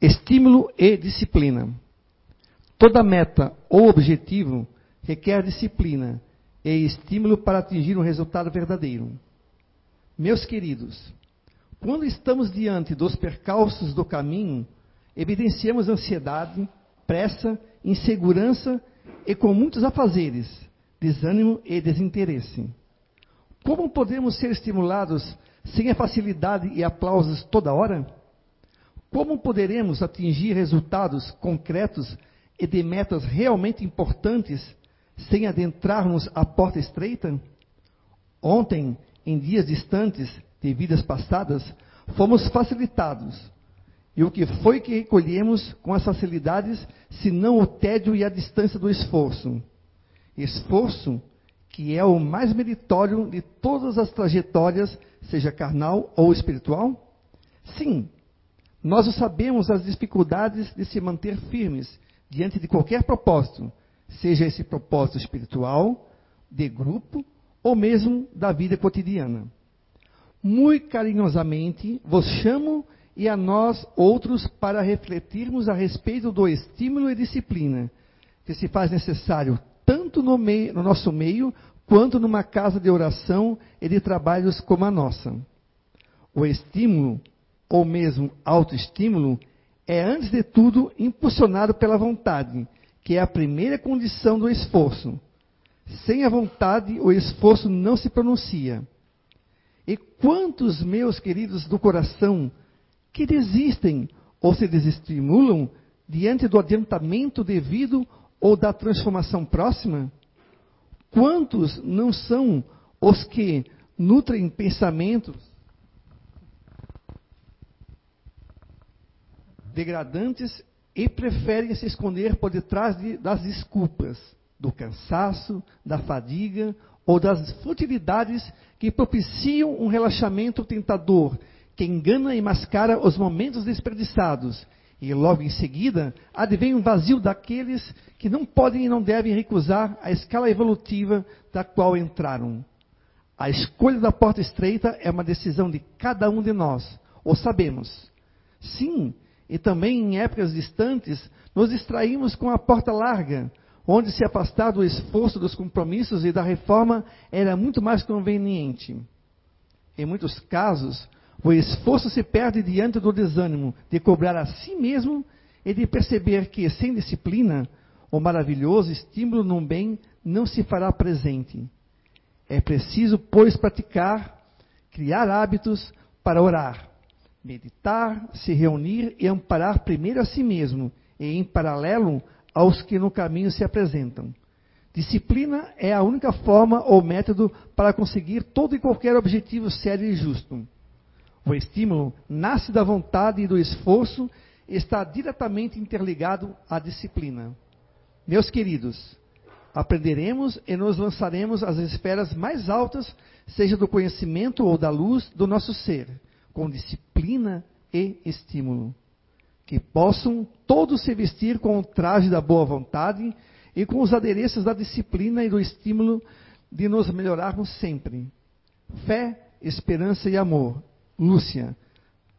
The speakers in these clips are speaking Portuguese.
Estímulo e disciplina. Toda meta ou objetivo requer disciplina e estímulo para atingir um resultado verdadeiro. Meus queridos, quando estamos diante dos percalços do caminho, evidenciamos ansiedade, pressa, insegurança e com muitos afazeres, desânimo e desinteresse. Como podemos ser estimulados sem a facilidade e aplausos toda hora? Como poderemos atingir resultados concretos e de metas realmente importantes sem adentrarmos a porta estreita? Ontem, em dias distantes de vidas passadas, fomos facilitados. E o que foi que recolhemos com as facilidades, senão o tédio e a distância do esforço? Esforço que é o mais meritório de todas as trajetórias, seja carnal ou espiritual? Sim, nós sabemos as dificuldades de se manter firmes diante de qualquer propósito, seja esse propósito espiritual, de grupo ou mesmo da vida cotidiana. Muito carinhosamente vos chamo e a nós outros para refletirmos a respeito do estímulo e disciplina que se faz necessário tanto no, meio, no nosso meio quanto numa casa de oração e de trabalhos como a nossa. O estímulo, ou mesmo autoestímulo, é antes de tudo impulsionado pela vontade, que é a primeira condição do esforço. Sem a vontade, o esforço não se pronuncia. E quantos meus queridos do coração que desistem ou se desestimulam diante do adiantamento devido ou da transformação próxima? Quantos não são os que nutrem pensamentos degradantes e preferem se esconder por detrás de, das desculpas, do cansaço, da fadiga ou das futilidades que propiciam um relaxamento tentador, que engana e mascara os momentos desperdiçados. E logo em seguida, advém um vazio daqueles que não podem e não devem recusar a escala evolutiva da qual entraram. A escolha da porta estreita é uma decisão de cada um de nós, o sabemos. Sim, e também em épocas distantes, nos distraímos com a porta larga, onde se afastar do esforço dos compromissos e da reforma era muito mais conveniente. Em muitos casos, o esforço se perde diante do desânimo de cobrar a si mesmo e de perceber que, sem disciplina, o maravilhoso estímulo no bem não se fará presente. É preciso, pois, praticar, criar hábitos para orar, meditar, se reunir e amparar primeiro a si mesmo e, em paralelo, aos que no caminho se apresentam. Disciplina é a única forma ou método para conseguir todo e qualquer objetivo sério e justo. O estímulo nasce da vontade e do esforço e está diretamente interligado à disciplina. Meus queridos, aprenderemos e nos lançaremos às esferas mais altas, seja do conhecimento ou da luz do nosso ser com disciplina e estímulo. Que possam todos se vestir com o traje da boa vontade e com os adereços da disciplina e do estímulo de nos melhorarmos sempre. Fé, esperança e amor. Lúcia.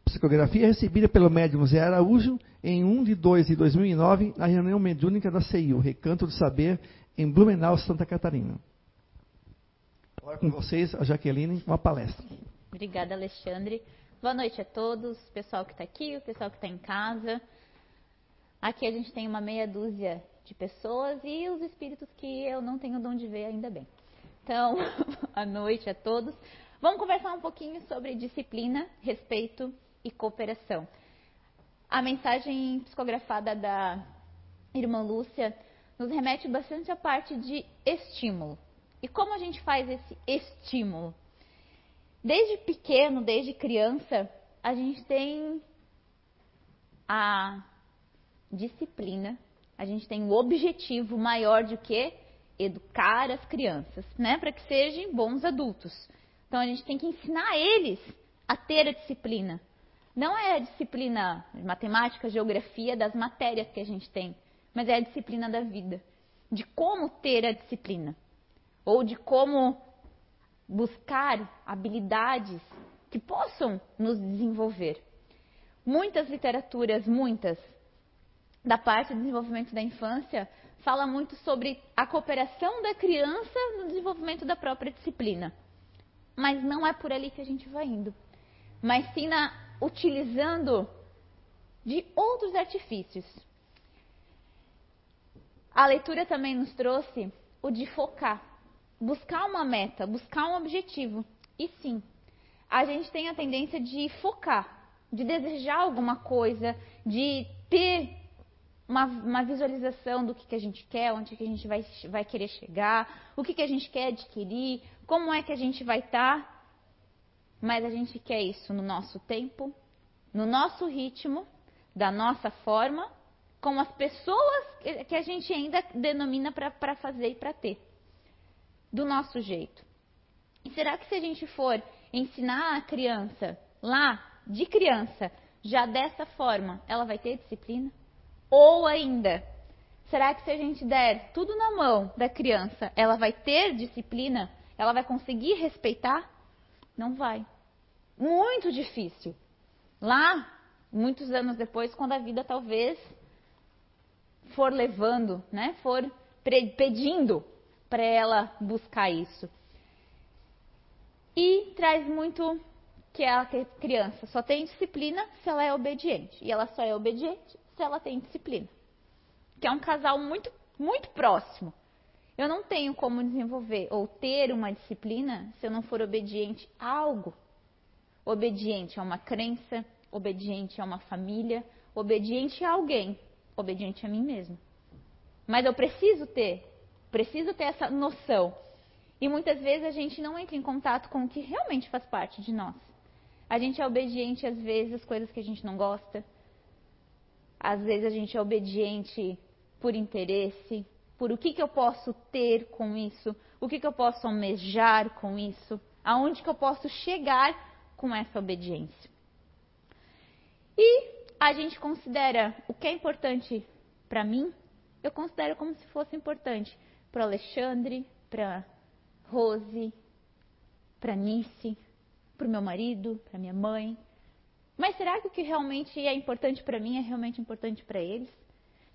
Psicografia recebida pelo médium Zé Araújo em 1 de 2 de 2009, na reunião mediúnica da CEIU, Recanto do Saber, em Blumenau, Santa Catarina. Agora com vocês, a Jaqueline, uma palestra. Obrigada, Alexandre. Boa noite a todos, pessoal que está aqui, o pessoal que está em casa. Aqui a gente tem uma meia dúzia de pessoas e os espíritos que eu não tenho de onde ver ainda bem. Então, boa noite a todos. Vamos conversar um pouquinho sobre disciplina, respeito e cooperação. A mensagem psicografada da irmã Lúcia nos remete bastante à parte de estímulo. E como a gente faz esse estímulo? Desde pequeno, desde criança, a gente tem a disciplina, a gente tem o objetivo maior de que educar as crianças, né, para que sejam bons adultos. Então a gente tem que ensinar eles a ter a disciplina. Não é a disciplina de matemática, geografia das matérias que a gente tem, mas é a disciplina da vida, de como ter a disciplina ou de como buscar habilidades que possam nos desenvolver. muitas literaturas, muitas, da parte do desenvolvimento da infância, fala muito sobre a cooperação da criança no desenvolvimento da própria disciplina. Mas não é por ali que a gente vai indo. Mas sim na, utilizando de outros artifícios. A leitura também nos trouxe o de focar, buscar uma meta, buscar um objetivo. E sim, a gente tem a tendência de focar, de desejar alguma coisa, de ter uma, uma visualização do que, que a gente quer, onde que a gente vai, vai querer chegar, o que, que a gente quer adquirir, como é que a gente vai estar. Tá. Mas a gente quer isso no nosso tempo, no nosso ritmo, da nossa forma, com as pessoas que a gente ainda denomina para fazer e para ter. Do nosso jeito. E será que se a gente for ensinar a criança lá, de criança, já dessa forma, ela vai ter disciplina? Ou ainda, será que se a gente der tudo na mão da criança, ela vai ter disciplina? Ela vai conseguir respeitar? Não vai. Muito difícil. Lá, muitos anos depois, quando a vida talvez for levando, né, for pedindo para ela buscar isso. E traz muito que a criança só tem disciplina se ela é obediente. E ela só é obediente se ela tem disciplina. Que é um casal muito, muito próximo. Eu não tenho como desenvolver ou ter uma disciplina se eu não for obediente a algo. Obediente a uma crença, obediente a uma família, obediente a alguém, obediente a mim mesmo. Mas eu preciso ter, preciso ter essa noção. E muitas vezes a gente não entra em contato com o que realmente faz parte de nós. A gente é obediente às vezes às coisas que a gente não gosta, às vezes a gente é obediente por interesse, por o que, que eu posso ter com isso, o que, que eu posso almejar com isso, aonde que eu posso chegar com essa obediência. E a gente considera o que é importante para mim, eu considero como se fosse importante para Alexandre, para Rose, para Nice, para o meu marido, para minha mãe, mas será que o que realmente é importante para mim é realmente importante para eles?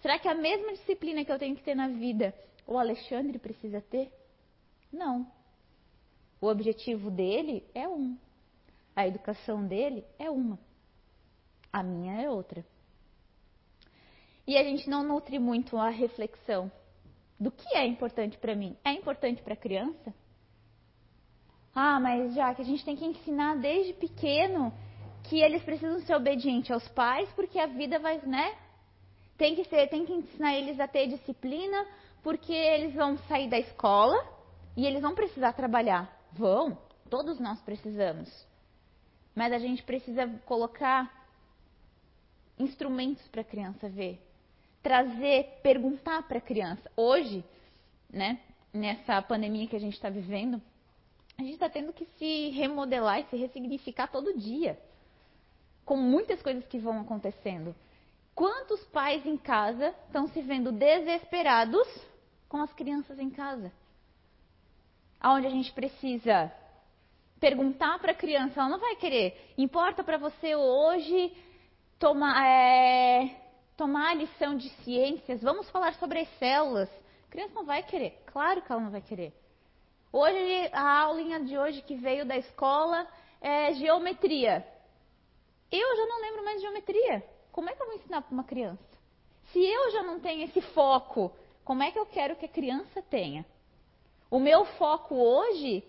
Será que a mesma disciplina que eu tenho que ter na vida o Alexandre precisa ter? Não. O objetivo dele é um. A educação dele é uma. A minha é outra. E a gente não nutre muito a reflexão do que é importante para mim. É importante para a criança? Ah, mas já que a gente tem que ensinar desde pequeno que eles precisam ser obedientes aos pais, porque a vida vai, né? Tem que ser, tem que ensinar eles a ter disciplina, porque eles vão sair da escola e eles vão precisar trabalhar. Vão, todos nós precisamos. Mas a gente precisa colocar instrumentos para a criança ver, trazer, perguntar para a criança. Hoje, né, nessa pandemia que a gente está vivendo, a gente está tendo que se remodelar e se ressignificar todo dia com muitas coisas que vão acontecendo. Quantos pais em casa estão se vendo desesperados com as crianças em casa? Aonde a gente precisa perguntar para a criança, ela não vai querer. Importa para você hoje tomar, é, tomar a lição de ciências? Vamos falar sobre as células. A criança não vai querer. Claro que ela não vai querer. Hoje, a aulinha de hoje que veio da escola é geometria. Eu já não lembro mais de geometria. Como é que eu vou ensinar para uma criança? Se eu já não tenho esse foco, como é que eu quero que a criança tenha? O meu foco hoje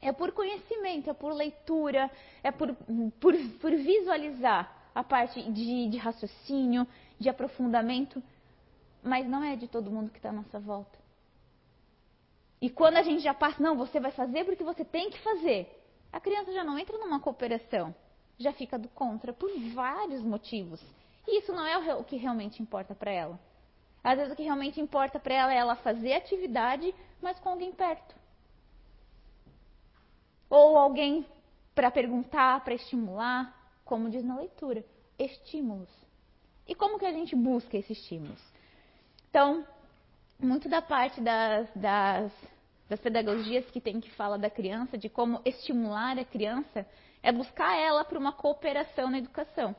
é por conhecimento, é por leitura, é por, por, por visualizar a parte de, de raciocínio, de aprofundamento, mas não é de todo mundo que está à nossa volta. E quando a gente já passa, não, você vai fazer porque você tem que fazer, a criança já não entra numa cooperação já fica do contra por vários motivos. E isso não é o que realmente importa para ela. Às vezes o que realmente importa para ela é ela fazer atividade, mas com alguém perto. Ou alguém para perguntar, para estimular, como diz na leitura, estímulos. E como que a gente busca esses estímulos? Então, muito da parte das, das, das pedagogias que tem que falar da criança, de como estimular a criança, é buscar ela para uma cooperação na educação.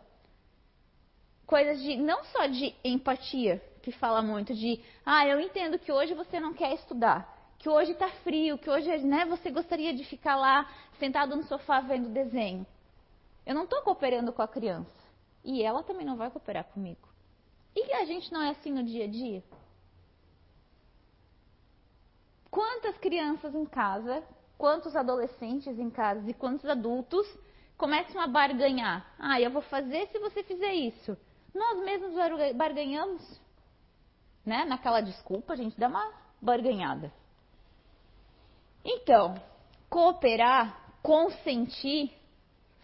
coisas de não só de empatia, que fala muito de, ah, eu entendo que hoje você não quer estudar, que hoje está frio, que hoje né, você gostaria de ficar lá sentado no sofá vendo desenho. Eu não estou cooperando com a criança e ela também não vai cooperar comigo. E a gente não é assim no dia a dia? Quantas crianças em casa, quantos adolescentes em casa e quantos adultos começam a barganhar? Ah, eu vou fazer se você fizer isso. Nós mesmos barganhamos, né? Naquela desculpa, a gente dá uma barganhada. Então, cooperar, consentir,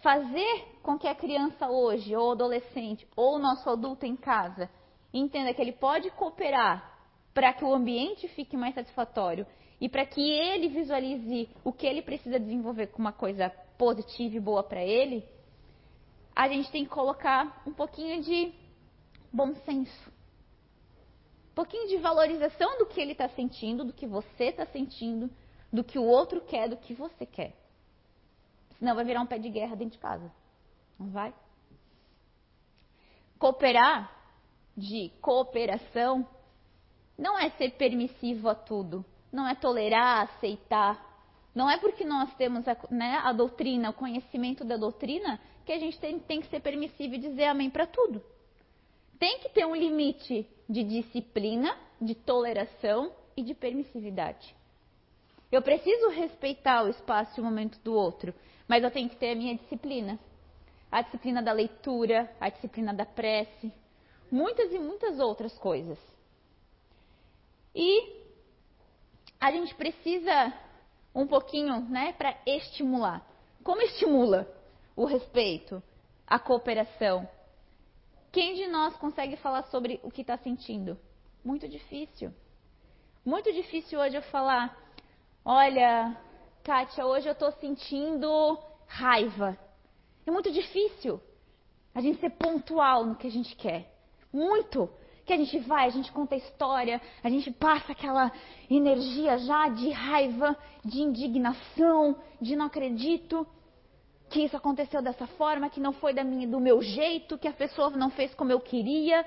fazer com que a criança hoje, ou adolescente, ou o nosso adulto em casa, entenda que ele pode cooperar para que o ambiente fique mais satisfatório e para que ele visualize o que ele precisa desenvolver como uma coisa positiva e boa para ele, a gente tem que colocar um pouquinho de bom senso. Um pouquinho de valorização do que ele está sentindo, do que você está sentindo, do que o outro quer, do que você quer. Senão vai virar um pé de guerra dentro de casa. Não vai? Cooperar, de cooperação, não é ser permissivo a tudo, não é tolerar, aceitar. Não é porque nós temos a, né, a doutrina, o conhecimento da doutrina, que a gente tem, tem que ser permissivo e dizer amém para tudo. Tem que ter um limite de disciplina, de toleração e de permissividade. Eu preciso respeitar o espaço e o momento do outro, mas eu tenho que ter a minha disciplina. A disciplina da leitura, a disciplina da prece, muitas e muitas outras coisas. E a gente precisa um pouquinho, né, para estimular. Como estimula o respeito, a cooperação? Quem de nós consegue falar sobre o que está sentindo? Muito difícil. Muito difícil hoje eu falar, olha, Kátia, hoje eu estou sentindo raiva. É muito difícil a gente ser pontual no que a gente quer. Muito que a gente vai, a gente conta a história, a gente passa aquela energia já de raiva, de indignação, de não acredito que isso aconteceu dessa forma, que não foi minha, do meu jeito, que a pessoa não fez como eu queria.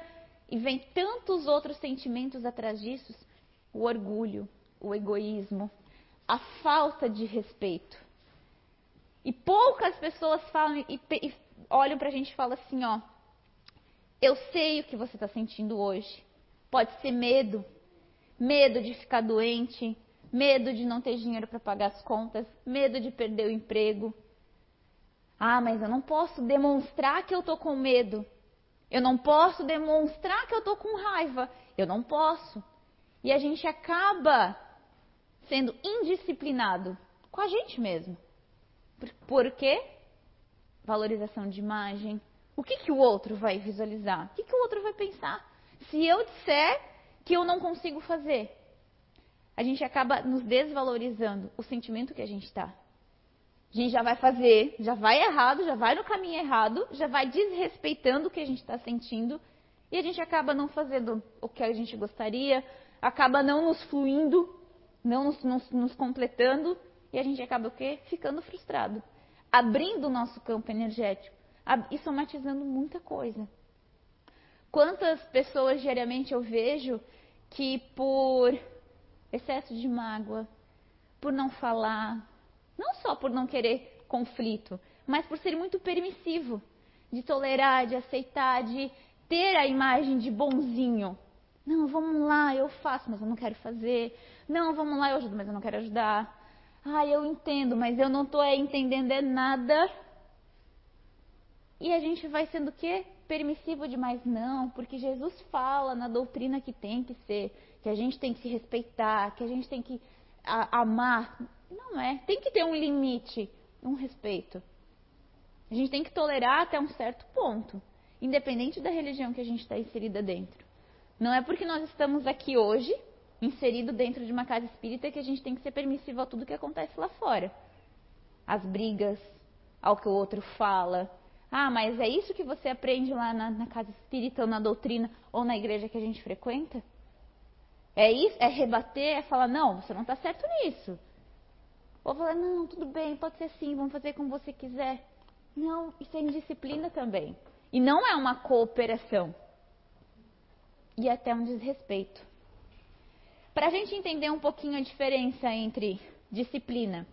E vem tantos outros sentimentos atrás disso: o orgulho, o egoísmo, a falta de respeito. E poucas pessoas falam e, e olham para a gente e falam assim: ó, eu sei o que você está sentindo hoje. Pode ser medo, medo de ficar doente, medo de não ter dinheiro para pagar as contas, medo de perder o emprego. Ah, mas eu não posso demonstrar que eu estou com medo. Eu não posso demonstrar que eu estou com raiva. Eu não posso. E a gente acaba sendo indisciplinado com a gente mesmo. Por quê? Valorização de imagem, o que, que o outro vai visualizar? O que, que o outro vai pensar? Se eu disser que eu não consigo fazer, a gente acaba nos desvalorizando o sentimento que a gente está. A gente já vai fazer, já vai errado, já vai no caminho errado, já vai desrespeitando o que a gente está sentindo e a gente acaba não fazendo o que a gente gostaria, acaba não nos fluindo, não nos, nos, nos completando e a gente acaba o quê? Ficando frustrado, abrindo o nosso campo energético e somatizando muita coisa. Quantas pessoas diariamente eu vejo que por excesso de mágoa, por não falar, não só por não querer conflito, mas por ser muito permissivo, de tolerar, de aceitar, de ter a imagem de bonzinho. Não, vamos lá, eu faço, mas eu não quero fazer. Não, vamos lá, eu ajudo, mas eu não quero ajudar. Ah, eu entendo, mas eu não estou entendendo é nada e a gente vai sendo o quê? Permissivo demais? Não, porque Jesus fala na doutrina que tem que ser, que a gente tem que se respeitar, que a gente tem que amar. Não é. Tem que ter um limite, um respeito. A gente tem que tolerar até um certo ponto, independente da religião que a gente está inserida dentro. Não é porque nós estamos aqui hoje, inserido dentro de uma casa espírita, que a gente tem que ser permissivo a tudo que acontece lá fora. As brigas, ao que o outro fala, ah, mas é isso que você aprende lá na, na casa espírita ou na doutrina ou na igreja que a gente frequenta? É isso? É rebater? É falar, não, você não está certo nisso. Ou falar, não, tudo bem, pode ser assim, vamos fazer como você quiser. Não, isso é indisciplina também. E não é uma cooperação. E até um desrespeito. Para a gente entender um pouquinho a diferença entre disciplina,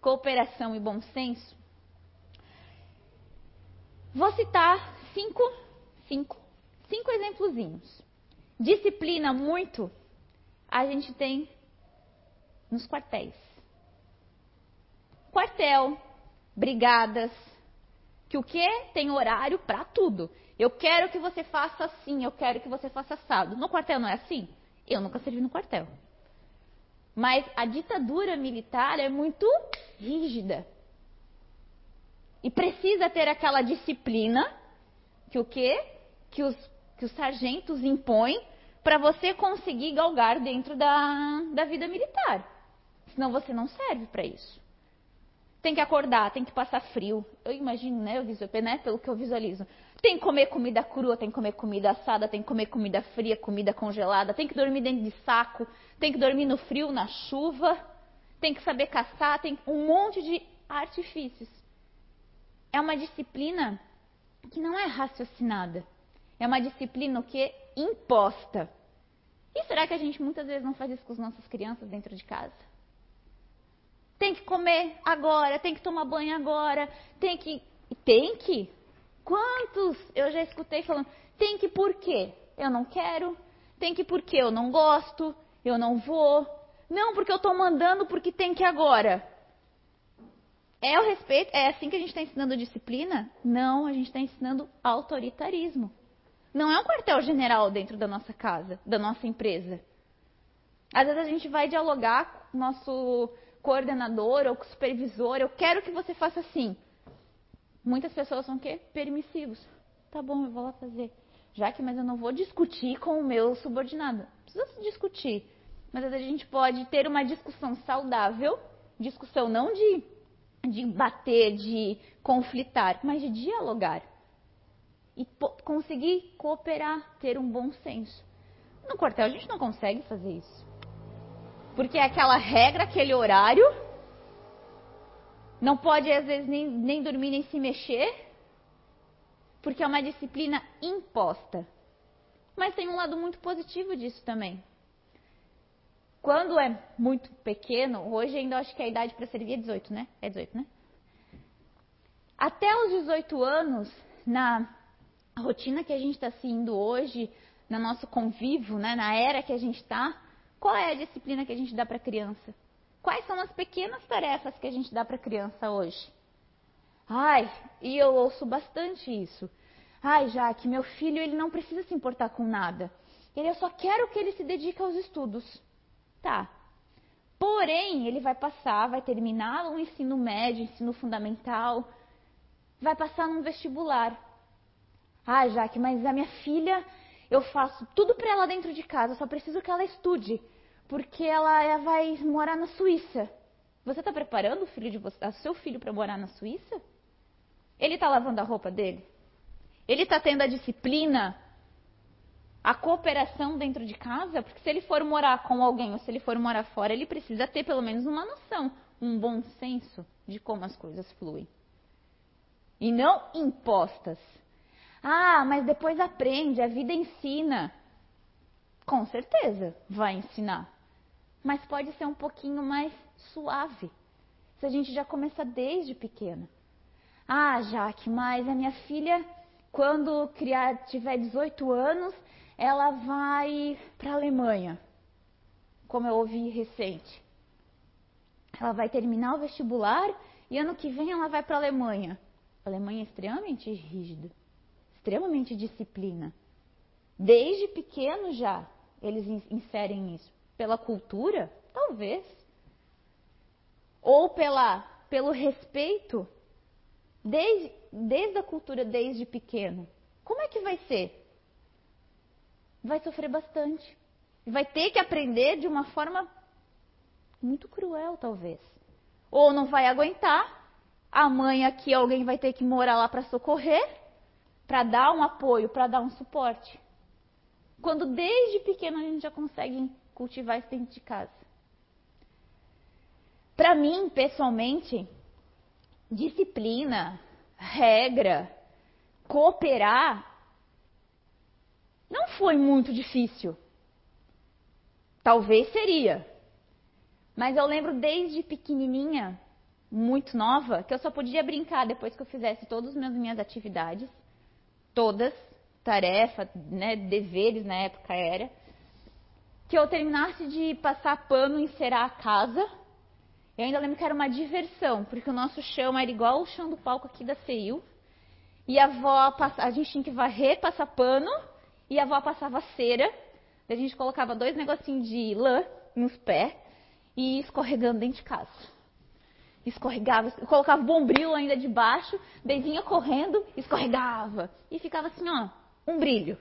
cooperação e bom senso, vou citar cinco, cinco, cinco exemplozinhos. Disciplina muito, a gente tem nos quartéis. Quartel, brigadas, que o que tem horário para tudo. Eu quero que você faça assim, eu quero que você faça assado. No quartel não é assim? Eu nunca servi no quartel. Mas a ditadura militar é muito rígida. E precisa ter aquela disciplina que o quê? Que os, que os sargentos impõem para você conseguir galgar dentro da, da vida militar. Senão você não serve para isso. Tem que acordar, tem que passar frio. Eu imagino, né? Eu visualizo, né? Pelo que eu visualizo. Tem que comer comida crua, tem que comer comida assada, tem que comer comida fria, comida congelada, tem que dormir dentro de saco, tem que dormir no frio, na chuva, tem que saber caçar, tem um monte de artifícios. É uma disciplina que não é raciocinada. É uma disciplina que imposta. E será que a gente muitas vezes não faz isso com as nossas crianças dentro de casa? Tem que comer agora, tem que tomar banho agora, tem que. Tem que? Quantos eu já escutei falando, tem que por quê? Eu não quero, tem que porque eu não gosto, eu não vou. Não, porque eu estou mandando porque tem que agora. É o respeito, é assim que a gente está ensinando disciplina? Não, a gente está ensinando autoritarismo. Não é um quartel-general dentro da nossa casa, da nossa empresa. Às vezes a gente vai dialogar o nosso coordenador ou com o supervisor, eu quero que você faça assim. Muitas pessoas são o quê? Permissivos. Tá bom, eu vou lá fazer. Já que, mas eu não vou discutir com o meu subordinado. Precisa discutir. Mas a gente pode ter uma discussão saudável, discussão não de, de bater, de conflitar, mas de dialogar. E conseguir cooperar, ter um bom senso. No quartel a gente não consegue fazer isso. Porque é aquela regra, aquele horário, não pode, às vezes, nem, nem dormir, nem se mexer, porque é uma disciplina imposta. Mas tem um lado muito positivo disso também. Quando é muito pequeno, hoje ainda acho que a idade para servir é 18, né? É 18, né? Até os 18 anos, na rotina que a gente está seguindo hoje, no nosso convívio, né, na era que a gente está, qual é a disciplina que a gente dá para a criança? Quais são as pequenas tarefas que a gente dá para a criança hoje? Ai, e eu ouço bastante isso. Ai, Jaque, meu filho ele não precisa se importar com nada. Ele eu só quero que ele se dedique aos estudos. Tá. Porém, ele vai passar, vai terminar o ensino médio, ensino fundamental, vai passar num vestibular. Ah, Jaque, mas a minha filha, eu faço tudo para ela dentro de casa, só preciso que ela estude porque ela vai morar na Suíça. Você está preparando o filho de você, seu filho para morar na Suíça? Ele está lavando a roupa dele? Ele está tendo a disciplina, a cooperação dentro de casa? Porque se ele for morar com alguém ou se ele for morar fora, ele precisa ter pelo menos uma noção, um bom senso de como as coisas fluem. E não impostas. Ah, mas depois aprende, a vida ensina. Com certeza vai ensinar mas pode ser um pouquinho mais suave. Se a gente já começa desde pequena. Ah, Jaque, mas a minha filha, quando criar, tiver 18 anos, ela vai para a Alemanha, como eu ouvi recente. Ela vai terminar o vestibular e ano que vem ela vai para a Alemanha. A Alemanha é extremamente rígida, extremamente disciplina. Desde pequeno já eles inserem isso. Pela cultura? Talvez. Ou pela, pelo respeito, desde, desde a cultura, desde pequeno. Como é que vai ser? Vai sofrer bastante. Vai ter que aprender de uma forma muito cruel, talvez. Ou não vai aguentar. A mãe aqui, alguém vai ter que morar lá para socorrer, para dar um apoio, para dar um suporte. Quando desde pequeno a gente já consegue cultivar isso dentro de casa. Para mim, pessoalmente, disciplina, regra, cooperar não foi muito difícil. Talvez seria. Mas eu lembro desde pequenininha, muito nova, que eu só podia brincar depois que eu fizesse todas as minhas atividades, todas, tarefa, né, deveres na época era, que eu terminasse de passar pano, encerar a casa. Eu ainda lembro que era uma diversão, porque o nosso chão era igual o chão do palco aqui da CEIU. E a avó, a gente tinha que varrer, passar pano, e a avó passava cera. A gente colocava dois negocinhos de lã nos pés e escorregando dentro de casa. Escorregava, colocava bombril ainda debaixo, daí vinha correndo, escorregava. E ficava assim, ó, um brilho.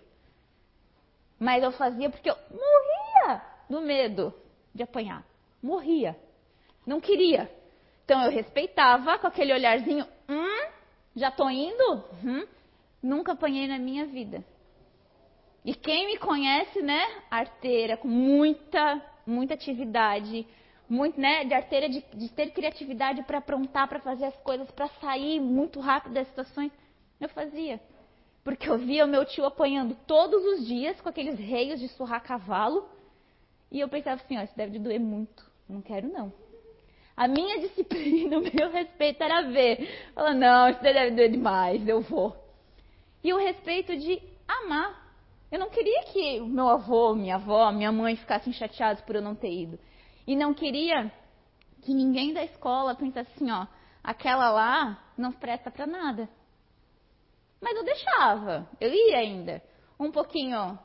Mas eu fazia porque eu morria do medo de apanhar. Morria. Não queria. Então eu respeitava com aquele olharzinho, hum, já tô indo? Hum, nunca apanhei na minha vida. E quem me conhece, né, arteira, com muita, muita atividade, muito, né, de arteira de, de ter criatividade para aprontar, para fazer as coisas, para sair muito rápido das situações, eu fazia. Porque eu via o meu tio apanhando todos os dias com aqueles reios de surrar cavalo. E eu pensava assim, ó, isso deve doer muito. Não quero não. A minha disciplina, o meu respeito era ver. Falar, não, isso deve doer demais, eu vou. E o respeito de amar. Eu não queria que meu avô, minha avó, minha mãe ficassem chateados por eu não ter ido. E não queria que ninguém da escola pensasse assim, ó, aquela lá não presta para nada. Mas eu deixava, eu ia ainda. Um pouquinho, a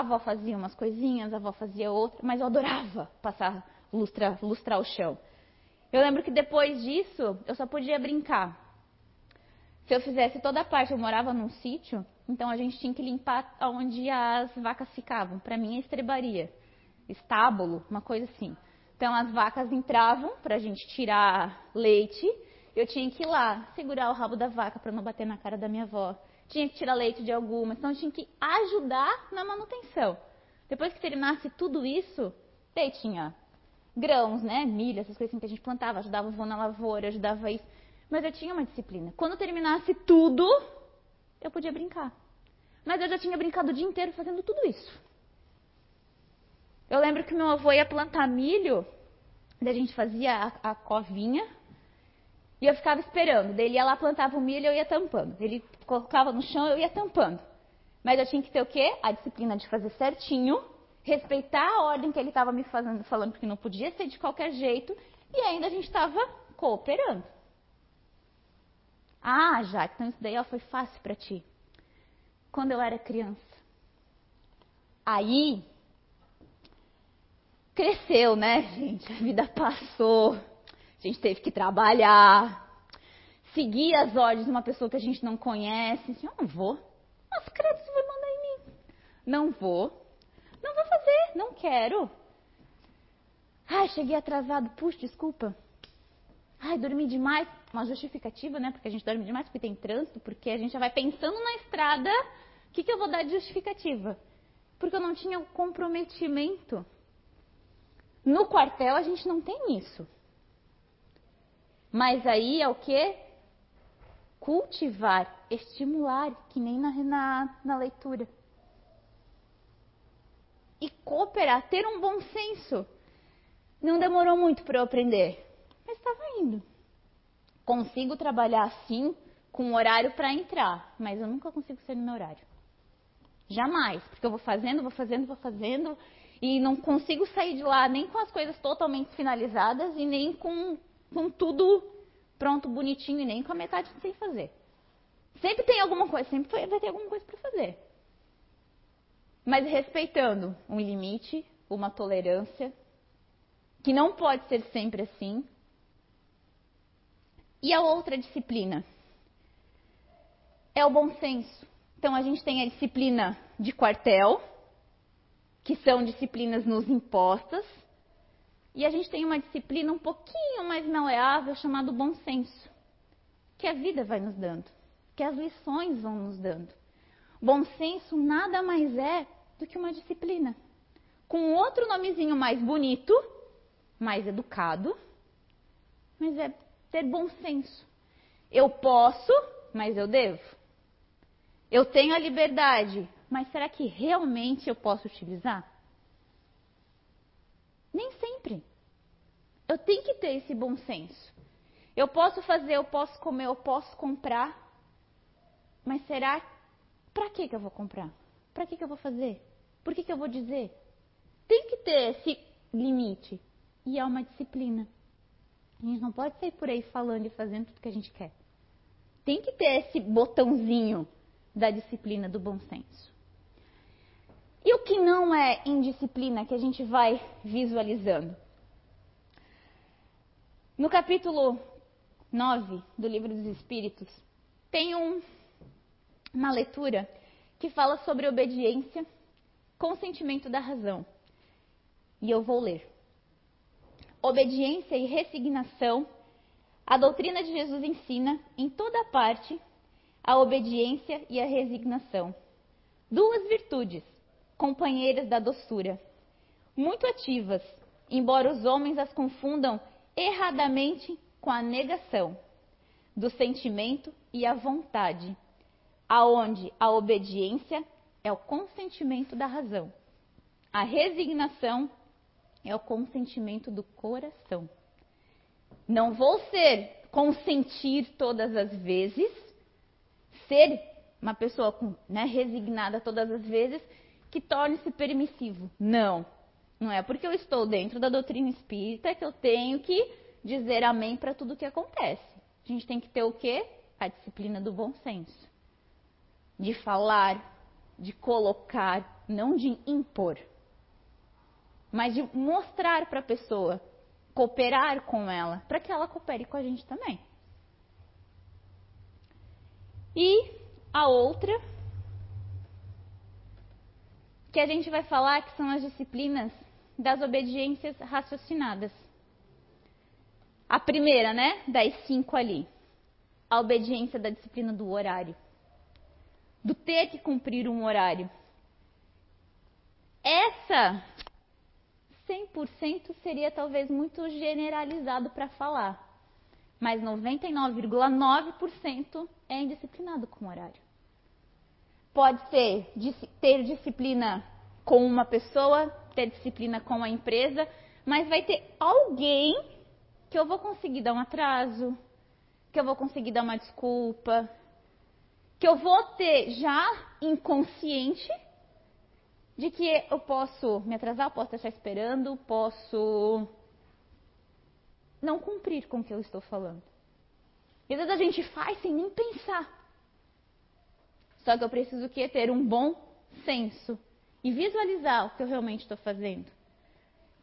avó fazia umas coisinhas, a avó fazia outra, mas eu adorava passar, lustrar, lustrar o chão. Eu lembro que depois disso, eu só podia brincar. Se eu fizesse toda a parte, eu morava num sítio, então a gente tinha que limpar onde as vacas ficavam. Para mim, é estrebaria, estábulo, uma coisa assim. Então as vacas entravam para a gente tirar leite eu tinha que ir lá segurar o rabo da vaca para não bater na cara da minha avó. Tinha que tirar leite de algumas, então eu tinha que ajudar na manutenção. Depois que terminasse tudo isso, daí tinha grãos, né, milho, essas coisas assim que a gente plantava, ajudava o avô na lavoura, ajudava isso. Mas eu tinha uma disciplina. Quando terminasse tudo, eu podia brincar. Mas eu já tinha brincado o dia inteiro fazendo tudo isso. Eu lembro que meu avô ia plantar milho, daí a gente fazia a, a covinha, e eu ficava esperando. Daí ele ia lá, plantava o milho, eu ia tampando. Ele colocava no chão, eu ia tampando. Mas eu tinha que ter o quê? A disciplina de fazer certinho, respeitar a ordem que ele estava me fazendo, falando que não podia ser de qualquer jeito, e ainda a gente estava cooperando. Ah, já, então isso daí ó, foi fácil para ti. Quando eu era criança. Aí, cresceu, né, gente? A vida passou. A gente teve que trabalhar, seguir as ordens de uma pessoa que a gente não conhece. Assim, eu não vou. Mas credo, você vai mandar em mim. Não vou. Não vou fazer, não quero. Ai, cheguei atrasado. Puxa, desculpa. Ai, dormi demais. Uma justificativa, né? Porque a gente dorme demais porque tem trânsito, porque a gente já vai pensando na estrada. O que, que eu vou dar de justificativa? Porque eu não tinha o comprometimento. No quartel a gente não tem isso. Mas aí é o que? Cultivar, estimular, que nem na, na, na leitura. E cooperar, ter um bom senso. Não demorou muito para eu aprender, mas estava indo. Consigo trabalhar assim, com horário para entrar, mas eu nunca consigo ser no meu horário. Jamais, porque eu vou fazendo, vou fazendo, vou fazendo, e não consigo sair de lá nem com as coisas totalmente finalizadas e nem com com tudo pronto, bonitinho e nem com a metade sem fazer. Sempre tem alguma coisa, sempre vai ter alguma coisa para fazer. Mas respeitando um limite, uma tolerância, que não pode ser sempre assim. E a outra disciplina é o bom senso. Então a gente tem a disciplina de quartel, que são disciplinas nos impostas, e a gente tem uma disciplina um pouquinho mais maleável chamada bom senso, que a vida vai nos dando, que as lições vão nos dando. Bom senso nada mais é do que uma disciplina. Com outro nomezinho mais bonito, mais educado, mas é ter bom senso. Eu posso, mas eu devo. Eu tenho a liberdade, mas será que realmente eu posso utilizar? Nem sempre. Eu tenho que ter esse bom senso. Eu posso fazer, eu posso comer, eu posso comprar, mas será para que que eu vou comprar? Para que que eu vou fazer? Por que que eu vou dizer? Tem que ter esse limite e é uma disciplina. A gente não pode sair por aí falando e fazendo tudo que a gente quer. Tem que ter esse botãozinho da disciplina do bom senso. E o que não é indisciplina que a gente vai visualizando? No capítulo 9 do Livro dos Espíritos, tem um, uma leitura que fala sobre obediência, consentimento da razão. E eu vou ler. Obediência e resignação. A doutrina de Jesus ensina, em toda parte, a obediência e a resignação. Duas virtudes, companheiras da doçura, muito ativas, embora os homens as confundam erradamente com a negação do sentimento e a vontade, aonde a obediência é o consentimento da razão, a resignação é o consentimento do coração. Não vou ser consentir todas as vezes, ser uma pessoa né, resignada todas as vezes, que torne-se permissivo. Não. Não é porque eu estou dentro da doutrina espírita que eu tenho que dizer amém para tudo que acontece. A gente tem que ter o quê? A disciplina do bom senso. De falar, de colocar, não de impor. Mas de mostrar para a pessoa, cooperar com ela, para que ela coopere com a gente também. E a outra que a gente vai falar que são as disciplinas das obediências raciocinadas. A primeira, né, das cinco ali, a obediência da disciplina do horário, do ter que cumprir um horário. Essa 100% seria talvez muito generalizado para falar, mas 99,9% é indisciplinado com horário. Pode ser ter disciplina com uma pessoa, ter disciplina com a empresa, mas vai ter alguém que eu vou conseguir dar um atraso, que eu vou conseguir dar uma desculpa, que eu vou ter já inconsciente de que eu posso me atrasar, posso deixar esperando, posso não cumprir com o que eu estou falando. E às vezes a gente faz sem nem pensar. Só que eu preciso que ter um bom senso e visualizar o que eu realmente estou fazendo.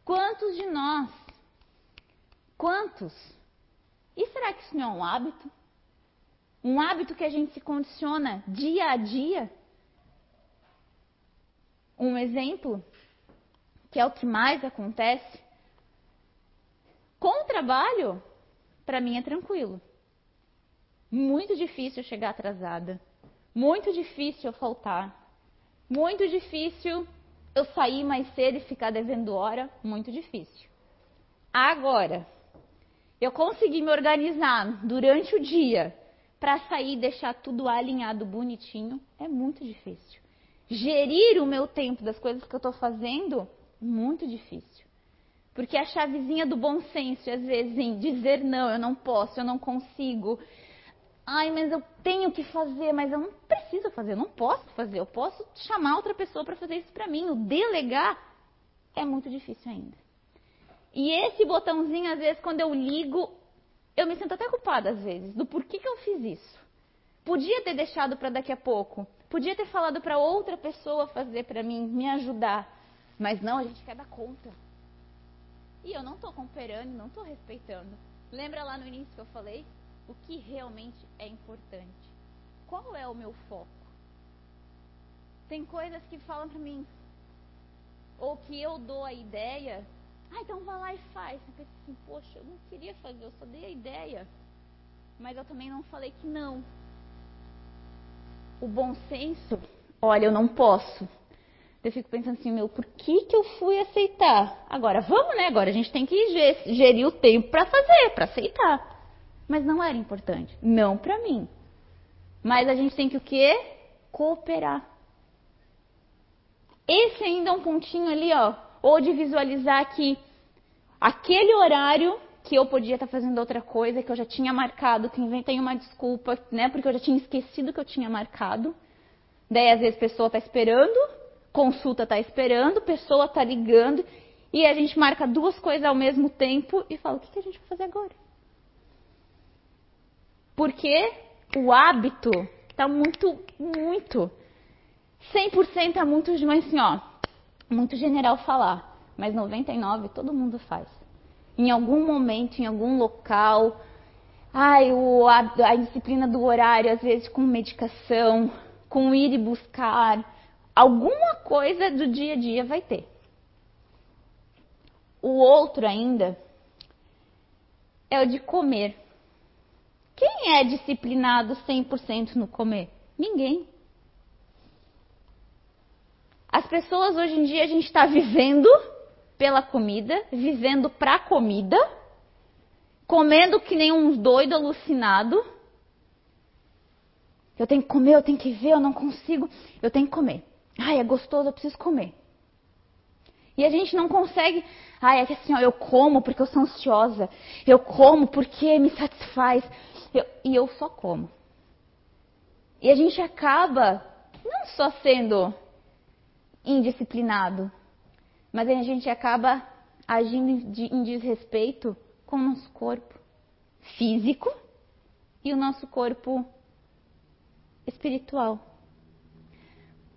Quantos de nós, quantos? E será que isso não é um hábito? Um hábito que a gente se condiciona dia a dia? Um exemplo, que é o que mais acontece, com o trabalho, para mim é tranquilo. Muito difícil chegar atrasada. Muito difícil eu faltar. Muito difícil eu sair mais cedo e ficar devendo hora. Muito difícil. Agora, eu consegui me organizar durante o dia para sair e deixar tudo alinhado bonitinho é muito difícil. Gerir o meu tempo das coisas que eu estou fazendo, muito difícil. Porque a chavezinha do bom senso, às vezes, em dizer não, eu não posso, eu não consigo, Ai, mas eu tenho que fazer, mas eu não preciso fazer, eu não posso fazer. Eu posso chamar outra pessoa para fazer isso para mim. O delegar é muito difícil ainda. E esse botãozinho, às vezes, quando eu ligo, eu me sinto até culpada, às vezes, do porquê que eu fiz isso. Podia ter deixado para daqui a pouco. Podia ter falado para outra pessoa fazer para mim, me ajudar. Mas não, a gente quer dar conta. E eu não estou cooperando, não estou respeitando. Lembra lá no início que eu falei? O que realmente é importante. Qual é o meu foco? Tem coisas que falam para mim, ou que eu dou a ideia, ah, então vai lá e faz. Eu penso assim, poxa, eu não queria fazer, eu só dei a ideia. Mas eu também não falei que não. O bom senso, olha, eu não posso. Eu fico pensando assim, meu, por que, que eu fui aceitar? Agora, vamos, né? Agora a gente tem que gerir o tempo para fazer, para aceitar. Mas não era importante. Não para mim. Mas a gente tem que o quê? cooperar. Esse ainda é um pontinho ali, ó, ou de visualizar que aquele horário que eu podia estar fazendo outra coisa, que eu já tinha marcado, que inventei uma desculpa, né, porque eu já tinha esquecido que eu tinha marcado. Daí às vezes a pessoa está esperando, consulta está esperando, pessoa está ligando e a gente marca duas coisas ao mesmo tempo e fala: o que, que a gente vai fazer agora? Porque o hábito está muito, muito. 100% é muito demais assim, ó. Muito general falar. Mas 99% todo mundo faz. Em algum momento, em algum local. Ai, o, a, a disciplina do horário, às vezes com medicação, com ir e buscar. Alguma coisa do dia a dia vai ter. O outro ainda é o de comer. Quem é disciplinado 100% no comer? Ninguém. As pessoas hoje em dia a gente está vivendo pela comida, vivendo para comida, comendo que nem uns doido alucinado. Eu tenho que comer, eu tenho que ver, eu não consigo, eu tenho que comer. Ai, é gostoso, eu preciso comer. E a gente não consegue. Ai, é que assim, ó, eu como porque eu sou ansiosa. Eu como porque me satisfaz. Eu, e eu só como. E a gente acaba não só sendo indisciplinado, mas a gente acaba agindo em desrespeito com o nosso corpo físico e o nosso corpo espiritual.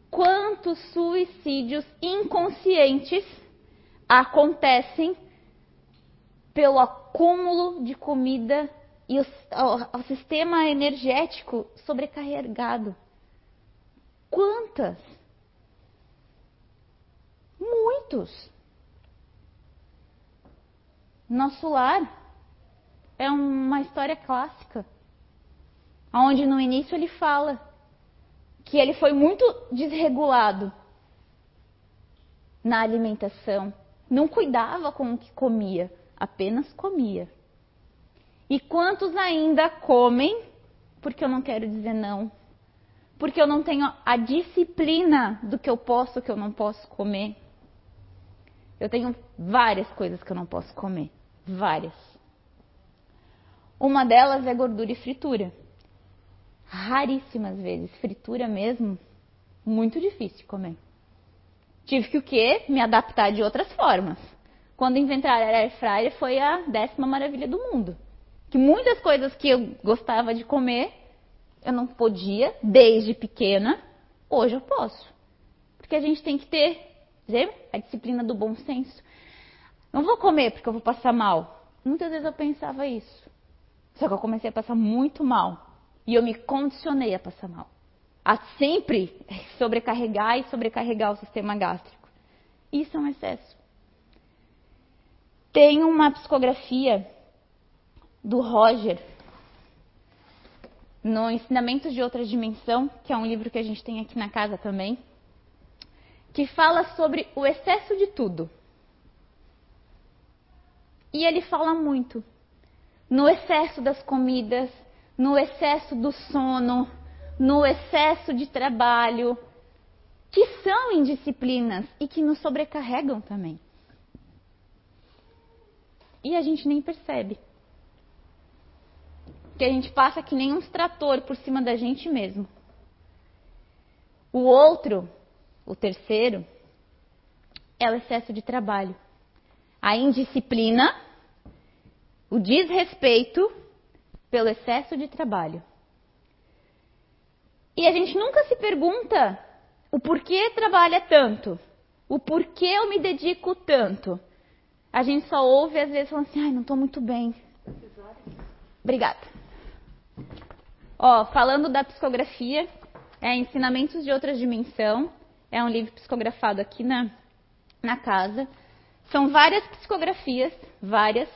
Quantos suicídios inconscientes acontecem pelo acúmulo de comida e o, o, o sistema energético sobrecarregado? Quantas? Muitos. Nosso lar é uma história clássica, onde no início ele fala que ele foi muito desregulado na alimentação, não cuidava com o que comia, apenas comia. E quantos ainda comem porque eu não quero dizer não? Porque eu não tenho a disciplina do que eu posso, o que eu não posso comer. Eu tenho várias coisas que eu não posso comer. Várias. Uma delas é gordura e fritura. Raríssimas vezes. Fritura mesmo, muito difícil comer. Tive que o quê? Me adaptar de outras formas. Quando inventaram a air fryer foi a décima maravilha do mundo que muitas coisas que eu gostava de comer, eu não podia desde pequena, hoje eu posso. Porque a gente tem que ter a disciplina do bom senso. Não vou comer porque eu vou passar mal. Muitas vezes eu pensava isso. Só que eu comecei a passar muito mal. E eu me condicionei a passar mal. A sempre sobrecarregar e sobrecarregar o sistema gástrico. Isso é um excesso. Tem uma psicografia do Roger no Ensinamentos de Outra Dimensão, que é um livro que a gente tem aqui na casa também, que fala sobre o excesso de tudo. E ele fala muito no excesso das comidas, no excesso do sono, no excesso de trabalho, que são indisciplinas e que nos sobrecarregam também. E a gente nem percebe que a gente passa que nem um trator por cima da gente mesmo. O outro, o terceiro, é o excesso de trabalho. A indisciplina, o desrespeito pelo excesso de trabalho. E a gente nunca se pergunta o porquê trabalha tanto, o porquê eu me dedico tanto. A gente só ouve às vezes falando assim, ai, não estou muito bem. Obrigada. Ó, falando da psicografia, é Ensinamentos de Outra Dimensão. É um livro psicografado aqui na, na casa. São várias psicografias, várias,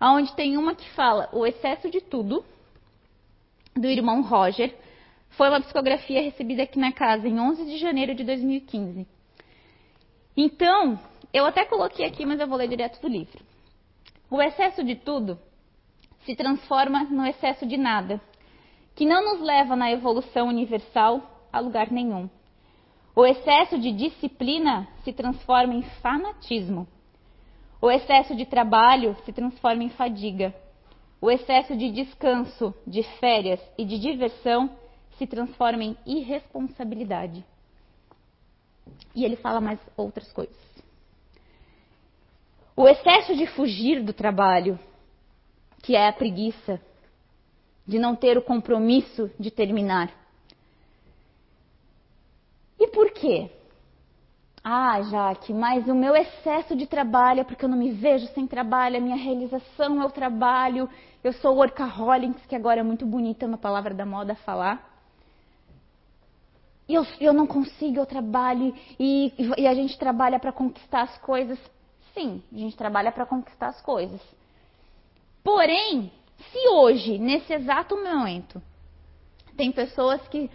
onde tem uma que fala o excesso de tudo, do irmão Roger. Foi uma psicografia recebida aqui na casa em 11 de janeiro de 2015. Então, eu até coloquei aqui, mas eu vou ler direto do livro. O excesso de tudo se transforma no excesso de nada, que não nos leva na evolução universal, a lugar nenhum. O excesso de disciplina se transforma em fanatismo. O excesso de trabalho se transforma em fadiga. O excesso de descanso, de férias e de diversão se transforma em irresponsabilidade. E ele fala mais outras coisas. O excesso de fugir do trabalho, que é a preguiça, de não ter o compromisso de terminar. E por quê? Ah, Jaque, mas o meu excesso de trabalho é porque eu não me vejo sem trabalho, a minha realização é o trabalho, eu sou workaholics, que agora é muito bonita uma palavra da moda falar. Eu, eu não consigo, eu trabalho e, e a gente trabalha para conquistar as coisas. Sim, a gente trabalha para conquistar as coisas. Porém, se hoje, nesse exato momento, tem pessoas que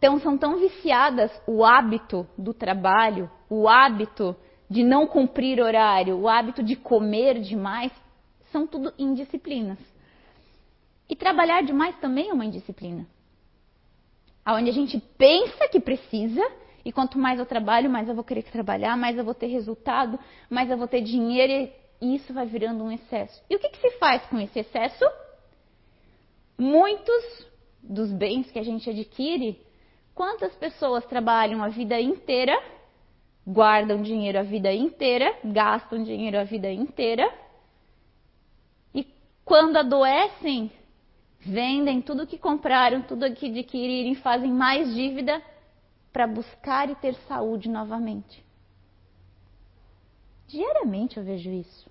tão, são tão viciadas o hábito do trabalho, o hábito de não cumprir horário, o hábito de comer demais, são tudo indisciplinas. E trabalhar demais também é uma indisciplina. Onde a gente pensa que precisa, e quanto mais eu trabalho, mais eu vou querer trabalhar, mais eu vou ter resultado, mais eu vou ter dinheiro, e isso vai virando um excesso. E o que, que se faz com esse excesso? Muitos dos bens que a gente adquire, quantas pessoas trabalham a vida inteira, guardam dinheiro a vida inteira, gastam dinheiro a vida inteira, e quando adoecem, vendem tudo que compraram, tudo que adquirirem, fazem mais dívida para buscar e ter saúde novamente. Diariamente eu vejo isso.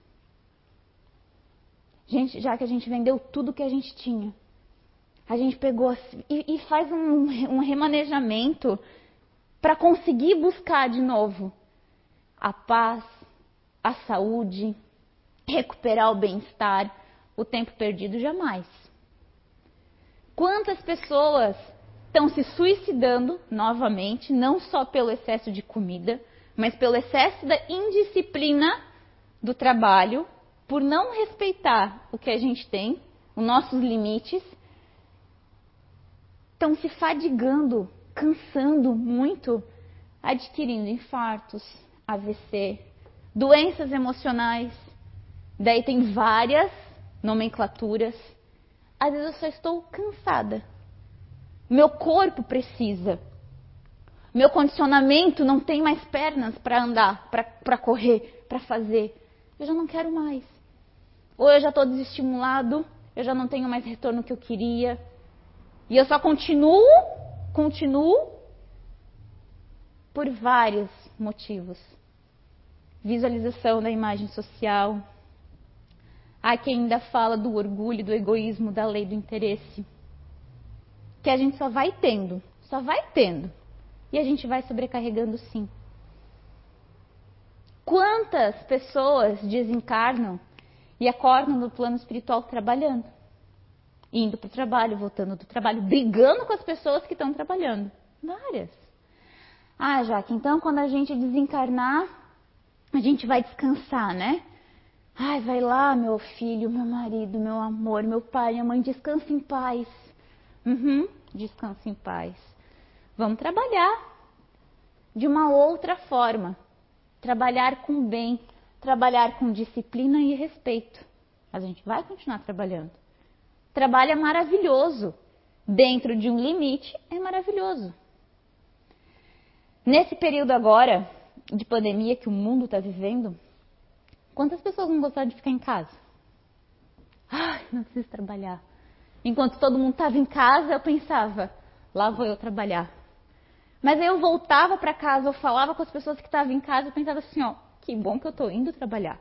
Gente, já que a gente vendeu tudo que a gente tinha, a gente pegou e, e faz um, um remanejamento para conseguir buscar de novo a paz, a saúde, recuperar o bem-estar, o tempo perdido jamais. Quantas pessoas estão se suicidando novamente, não só pelo excesso de comida, mas pelo excesso da indisciplina do trabalho, por não respeitar o que a gente tem, os nossos limites, estão se fadigando, cansando muito, adquirindo infartos, AVC, doenças emocionais. Daí tem várias nomenclaturas às vezes eu só estou cansada. Meu corpo precisa. Meu condicionamento não tem mais pernas para andar, para correr, para fazer. Eu já não quero mais. Ou eu já estou desestimulado, eu já não tenho mais retorno que eu queria. E eu só continuo, continuo por vários motivos. Visualização da imagem social, Há quem ainda fala do orgulho, do egoísmo, da lei do interesse. Que a gente só vai tendo, só vai tendo. E a gente vai sobrecarregando sim. Quantas pessoas desencarnam e acordam no plano espiritual trabalhando? Indo para o trabalho, voltando do trabalho, brigando com as pessoas que estão trabalhando. Várias. Ah, Jaque, então quando a gente desencarnar, a gente vai descansar, né? Ai, vai lá, meu filho, meu marido, meu amor, meu pai, minha mãe, descansa em paz. Uhum, descansa em paz. Vamos trabalhar de uma outra forma. Trabalhar com bem, trabalhar com disciplina e respeito. Mas a gente vai continuar trabalhando. Trabalho é maravilhoso. Dentro de um limite, é maravilhoso. Nesse período agora de pandemia que o mundo está vivendo, Quantas pessoas não gostaram de ficar em casa? Ai, não preciso trabalhar. Enquanto todo mundo estava em casa, eu pensava, lá vou eu trabalhar. Mas aí eu voltava para casa, eu falava com as pessoas que estavam em casa, eu pensava assim, ó, que bom que eu estou indo trabalhar.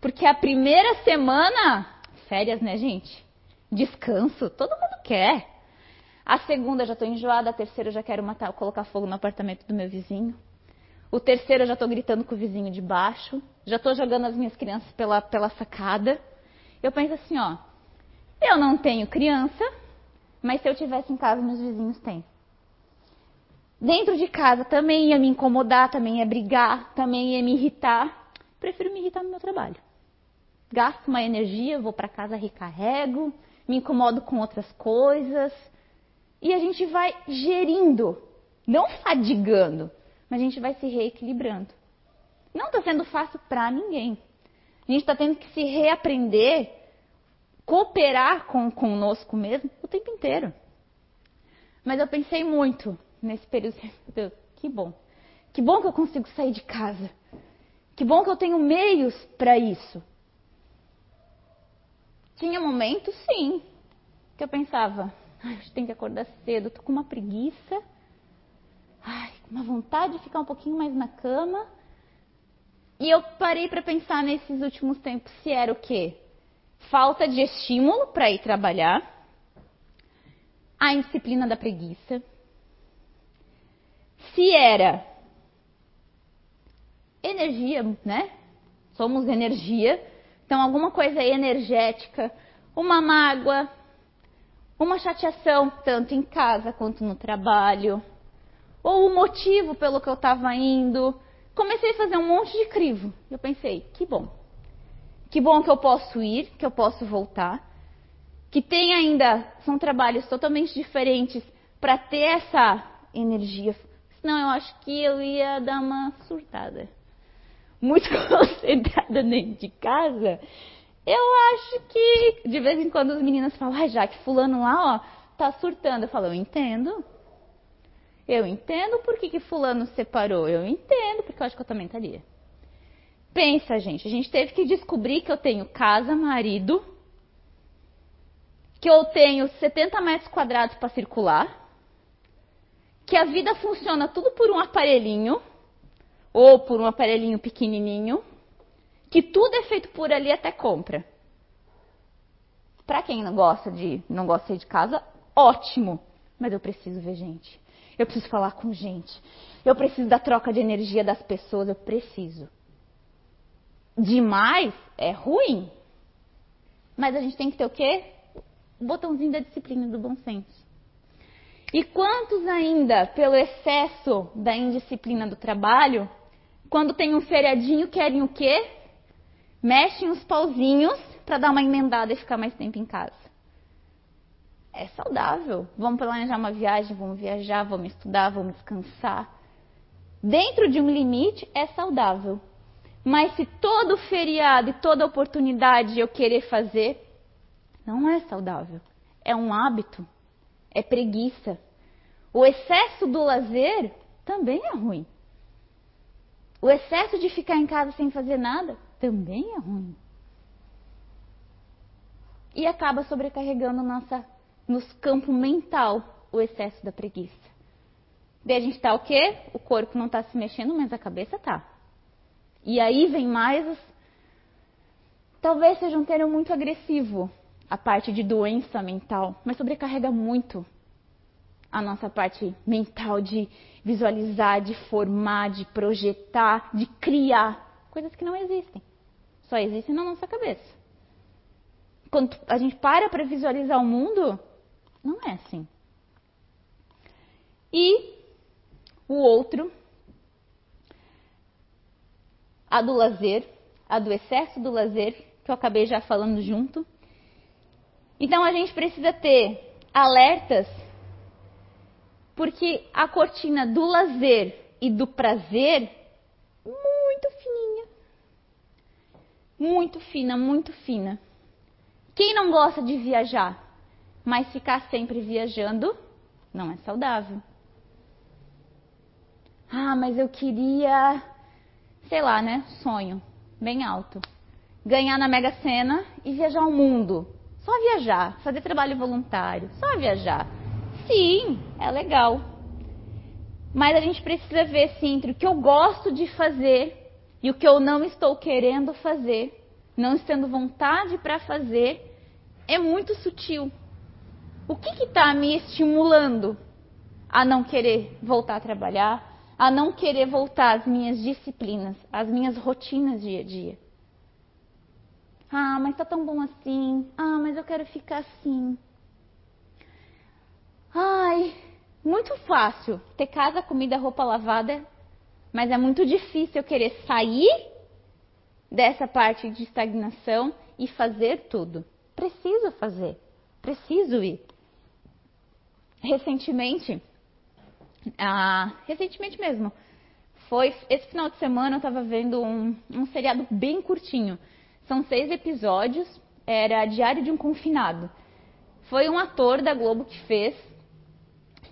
Porque a primeira semana, férias, né, gente? Descanso, todo mundo quer. A segunda já estou enjoada, a terceira já quero matar, colocar fogo no apartamento do meu vizinho. O terceiro já estou gritando com o vizinho de baixo. Já estou jogando as minhas crianças pela, pela sacada. Eu penso assim, ó. Eu não tenho criança, mas se eu tivesse em casa, meus vizinhos têm. Dentro de casa também ia me incomodar, também ia brigar, também ia me irritar. Prefiro me irritar no meu trabalho. Gasto uma energia, vou para casa, recarrego, me incomodo com outras coisas. E a gente vai gerindo Não fadigando, mas a gente vai se reequilibrando. Não está sendo fácil para ninguém. A gente está tendo que se reaprender, cooperar com conosco mesmo o tempo inteiro. Mas eu pensei muito nesse período. Que bom. Que bom que eu consigo sair de casa. Que bom que eu tenho meios para isso. Tinha momentos, sim, que eu pensava, ai, eu tenho que acordar cedo, tô com uma preguiça, ai, uma vontade de ficar um pouquinho mais na cama. E eu parei para pensar nesses últimos tempos se era o quê? Falta de estímulo para ir trabalhar, a indisciplina da preguiça, se era energia, né? Somos energia, então alguma coisa energética, uma mágoa, uma chateação, tanto em casa quanto no trabalho, ou o motivo pelo que eu estava indo. Comecei a fazer um monte de crivo. Eu pensei, que bom. Que bom que eu posso ir, que eu posso voltar. Que tem ainda, são trabalhos totalmente diferentes para ter essa energia. Senão eu acho que eu ia dar uma surtada. Muito concentrada dentro de casa eu acho que de vez em quando as meninas falam, ai, já que fulano lá, ó, tá surtando. Eu falo, eu entendo. Eu entendo por que, que fulano separou. Eu entendo, porque eu acho que eu também estaria. Pensa, gente, a gente teve que descobrir que eu tenho casa, marido, que eu tenho 70 metros quadrados para circular, que a vida funciona tudo por um aparelhinho, ou por um aparelhinho pequenininho, que tudo é feito por ali até compra. Para quem não gosta de não gosta de sair de casa, ótimo. Mas eu preciso ver gente. Eu preciso falar com gente. Eu preciso da troca de energia das pessoas. Eu preciso. Demais é ruim. Mas a gente tem que ter o quê? O botãozinho da disciplina do bom senso. E quantos ainda, pelo excesso da indisciplina do trabalho, quando tem um feriadinho, querem o quê? mexem os pauzinhos para dar uma emendada e ficar mais tempo em casa. É saudável. Vamos planejar uma viagem, vamos viajar, vamos estudar, vamos descansar. Dentro de um limite é saudável. Mas se todo feriado e toda oportunidade eu querer fazer, não é saudável. É um hábito. É preguiça. O excesso do lazer também é ruim. O excesso de ficar em casa sem fazer nada também é ruim. E acaba sobrecarregando nossa, nos campo mental o excesso da preguiça. Daí a gente está o quê? O corpo não está se mexendo, mas a cabeça tá. E aí vem mais os... Talvez seja um termo muito agressivo, a parte de doença mental, mas sobrecarrega muito a nossa parte mental de visualizar, de formar, de projetar, de criar coisas que não existem. Só existem na nossa cabeça. Quando a gente para para visualizar o mundo, não é assim. E o outro, a do lazer, a do excesso do lazer, que eu acabei já falando junto. Então a gente precisa ter alertas, porque a cortina do lazer e do prazer Muito fina, muito fina. Quem não gosta de viajar, mas ficar sempre viajando, não é saudável. Ah, mas eu queria, sei lá, né? Sonho, bem alto. Ganhar na Mega Sena e viajar o mundo. Só viajar, fazer trabalho voluntário, só viajar. Sim, é legal. Mas a gente precisa ver sim entre o que eu gosto de fazer e o que eu não estou querendo fazer, não estando vontade para fazer, é muito sutil. O que está me estimulando a não querer voltar a trabalhar, a não querer voltar às minhas disciplinas, às minhas rotinas dia a dia? Ah, mas está tão bom assim. Ah, mas eu quero ficar assim. Ai, muito fácil ter casa, comida, roupa lavada mas é muito difícil eu querer sair dessa parte de estagnação e fazer tudo. Preciso fazer, preciso ir. Recentemente, ah, recentemente mesmo. Foi esse final de semana eu estava vendo um, um seriado bem curtinho. São seis episódios. Era Diário de um Confinado. Foi um ator da Globo que fez.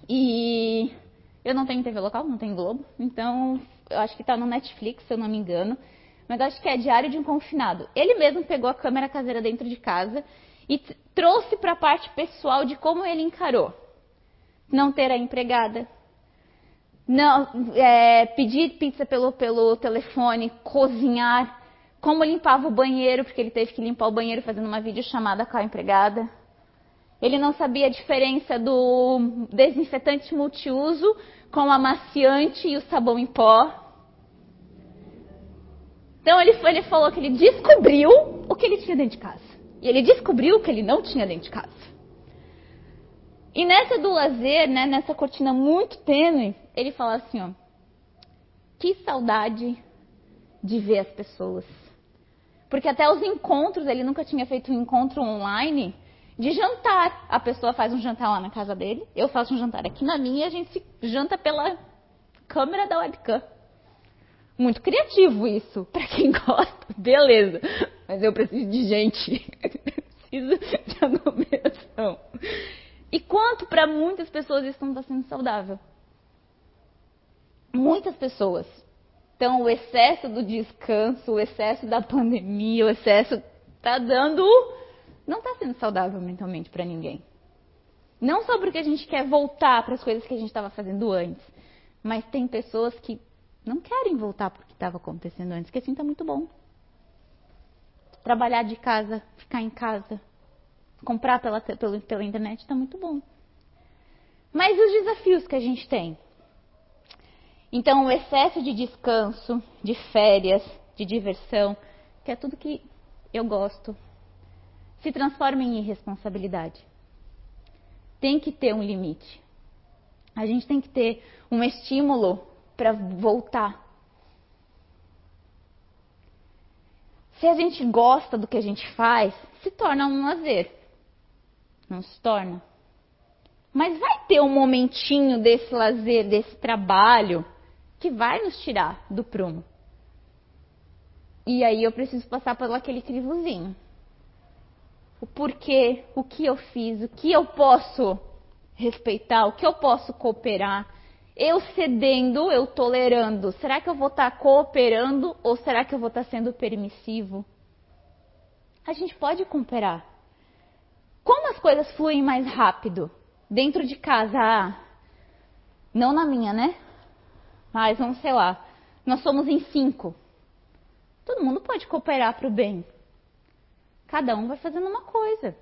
E eu não tenho TV local, não tenho Globo. Então eu acho que está no Netflix, se eu não me engano. Mas acho que é Diário de um Confinado. Ele mesmo pegou a câmera caseira dentro de casa e trouxe para a parte pessoal de como ele encarou. Não ter a empregada, não é, pedir pizza pelo, pelo telefone, cozinhar, como limpava o banheiro, porque ele teve que limpar o banheiro fazendo uma videochamada com a empregada. Ele não sabia a diferença do desinfetante multiuso com o amaciante e o sabão em pó. Então ele, ele falou que ele descobriu o que ele tinha dentro de casa. E ele descobriu o que ele não tinha dentro de casa. E nessa do lazer, né, nessa cortina muito tênue, ele fala assim, ó, que saudade de ver as pessoas. Porque até os encontros, ele nunca tinha feito um encontro online de jantar. A pessoa faz um jantar lá na casa dele, eu faço um jantar aqui na minha e a gente se janta pela câmera da webcam. Muito criativo isso. Para quem gosta, beleza. Mas eu preciso de gente. preciso de aglomeração. E quanto para muitas pessoas isso não está sendo saudável? Muitas pessoas. Então, o excesso do descanso, o excesso da pandemia, o excesso está dando. Não está sendo saudável mentalmente para ninguém. Não só porque a gente quer voltar para as coisas que a gente estava fazendo antes, mas tem pessoas que não querem voltar para o que estava acontecendo antes, que assim está muito bom. Trabalhar de casa, ficar em casa, comprar pela, pela, pela internet está muito bom. Mas os desafios que a gente tem? Então, o excesso de descanso, de férias, de diversão, que é tudo que eu gosto, se transforma em irresponsabilidade. Tem que ter um limite. A gente tem que ter um estímulo para voltar. Se a gente gosta do que a gente faz, se torna um lazer. Não se torna? Mas vai ter um momentinho desse lazer, desse trabalho, que vai nos tirar do prumo. E aí eu preciso passar por aquele crivozinho. O porquê, o que eu fiz, o que eu posso respeitar, o que eu posso cooperar. Eu cedendo, eu tolerando. Será que eu vou estar cooperando ou será que eu vou estar sendo permissivo? A gente pode cooperar. Como as coisas fluem mais rápido? Dentro de casa, ah, não na minha, né? Mas vamos, sei lá, nós somos em cinco. Todo mundo pode cooperar para o bem. Cada um vai fazendo uma coisa.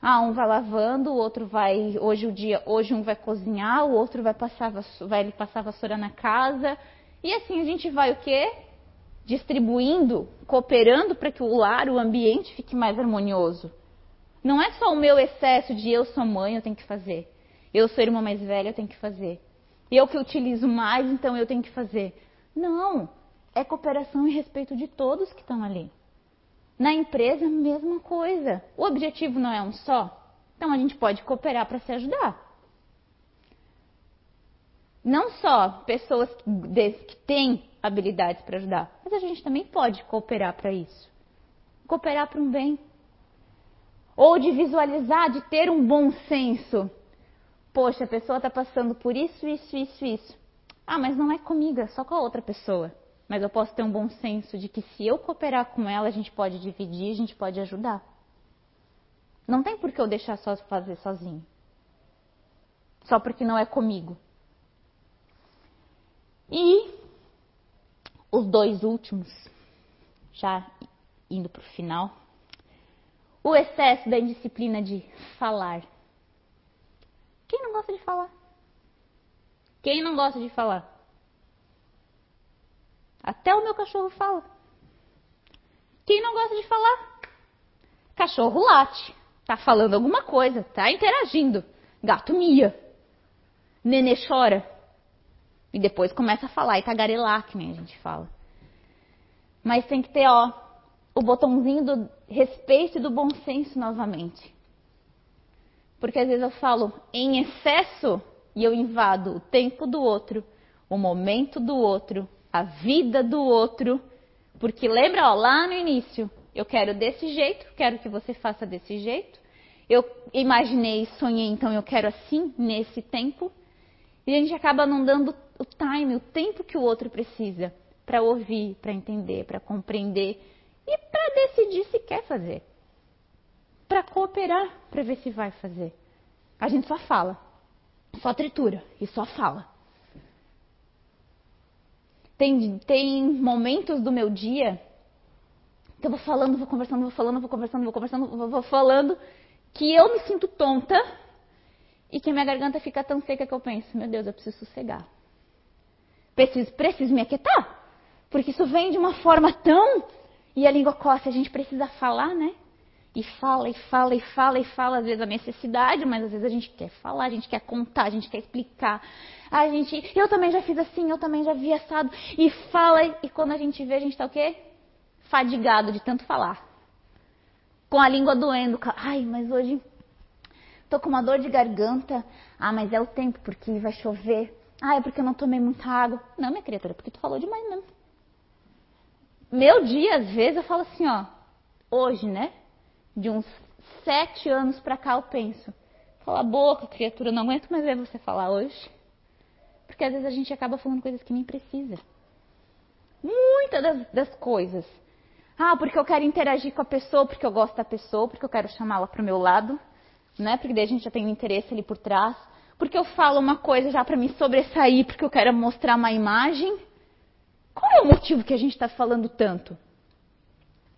Ah, um vai lavando, o outro vai. Hoje o dia, hoje um vai cozinhar, o outro vai passar, vai passar vassoura na casa. E assim a gente vai o quê? distribuindo, cooperando para que o lar, o ambiente fique mais harmonioso. Não é só o meu excesso de eu sou mãe, eu tenho que fazer. Eu sou irmã mais velha, eu tenho que fazer. Eu que utilizo mais, então eu tenho que fazer. Não, é cooperação e respeito de todos que estão ali. Na empresa, mesma coisa. O objetivo não é um só. Então a gente pode cooperar para se ajudar. Não só pessoas que têm habilidades para ajudar, mas a gente também pode cooperar para isso. Cooperar para um bem. Ou de visualizar, de ter um bom senso. Poxa, a pessoa está passando por isso, isso, isso, isso. Ah, mas não é comigo, é só com a outra pessoa. Mas eu posso ter um bom senso de que se eu cooperar com ela, a gente pode dividir, a gente pode ajudar. Não tem por que eu deixar só fazer sozinho. Só porque não é comigo. E os dois últimos, já indo para o final, o excesso da indisciplina de falar. Quem não gosta de falar? Quem não gosta de falar? Até o meu cachorro fala. Quem não gosta de falar? Cachorro late, tá falando alguma coisa, tá interagindo. Gato mia. Nenê chora. E depois começa a falar e tagarelar, que nem a gente fala. Mas tem que ter, ó, o botãozinho do respeito e do bom senso novamente. Porque às vezes eu falo em excesso, e eu invado o tempo do outro, o momento do outro, a vida do outro, porque lembra, ó, lá no início, eu quero desse jeito, quero que você faça desse jeito. Eu imaginei, sonhei, então eu quero assim, nesse tempo. E a gente acaba não dando o time, o tempo que o outro precisa para ouvir, para entender, para compreender e para decidir se quer fazer. Para cooperar, para ver se vai fazer. A gente só fala, só tritura e só fala. Tem, tem momentos do meu dia que eu vou falando, vou conversando, vou falando, vou conversando, vou conversando, vou, vou falando, que eu me sinto tonta e que minha garganta fica tão seca que eu penso, meu Deus, eu preciso sossegar. Preciso, preciso me aquietar. Porque isso vem de uma forma tão. E a língua coça, a gente precisa falar, né? E fala, e fala, e fala, e fala, às vezes a necessidade, mas às vezes a gente quer falar, a gente quer contar, a gente quer explicar. A gente, eu também já fiz assim, eu também já vi assado. E fala, e quando a gente vê, a gente tá o quê? Fadigado de tanto falar. Com a língua doendo. Ai, mas hoje tô com uma dor de garganta. Ah, mas é o tempo, porque vai chover. Ah, é porque eu não tomei muita água. Não, minha criatura, porque tu falou demais mesmo. Meu dia, às vezes, eu falo assim, ó. Hoje, né? De uns sete anos pra cá, eu penso. Fala a boca, criatura, não aguento mais ver você falar hoje. Porque às vezes a gente acaba falando coisas que nem precisa. Muitas das, das coisas. Ah, porque eu quero interagir com a pessoa, porque eu gosto da pessoa, porque eu quero chamá-la para o meu lado, né? Porque daí a gente já tem um interesse ali por trás. Porque eu falo uma coisa já para me sobressair, porque eu quero mostrar uma imagem. Qual é o motivo que a gente está falando tanto?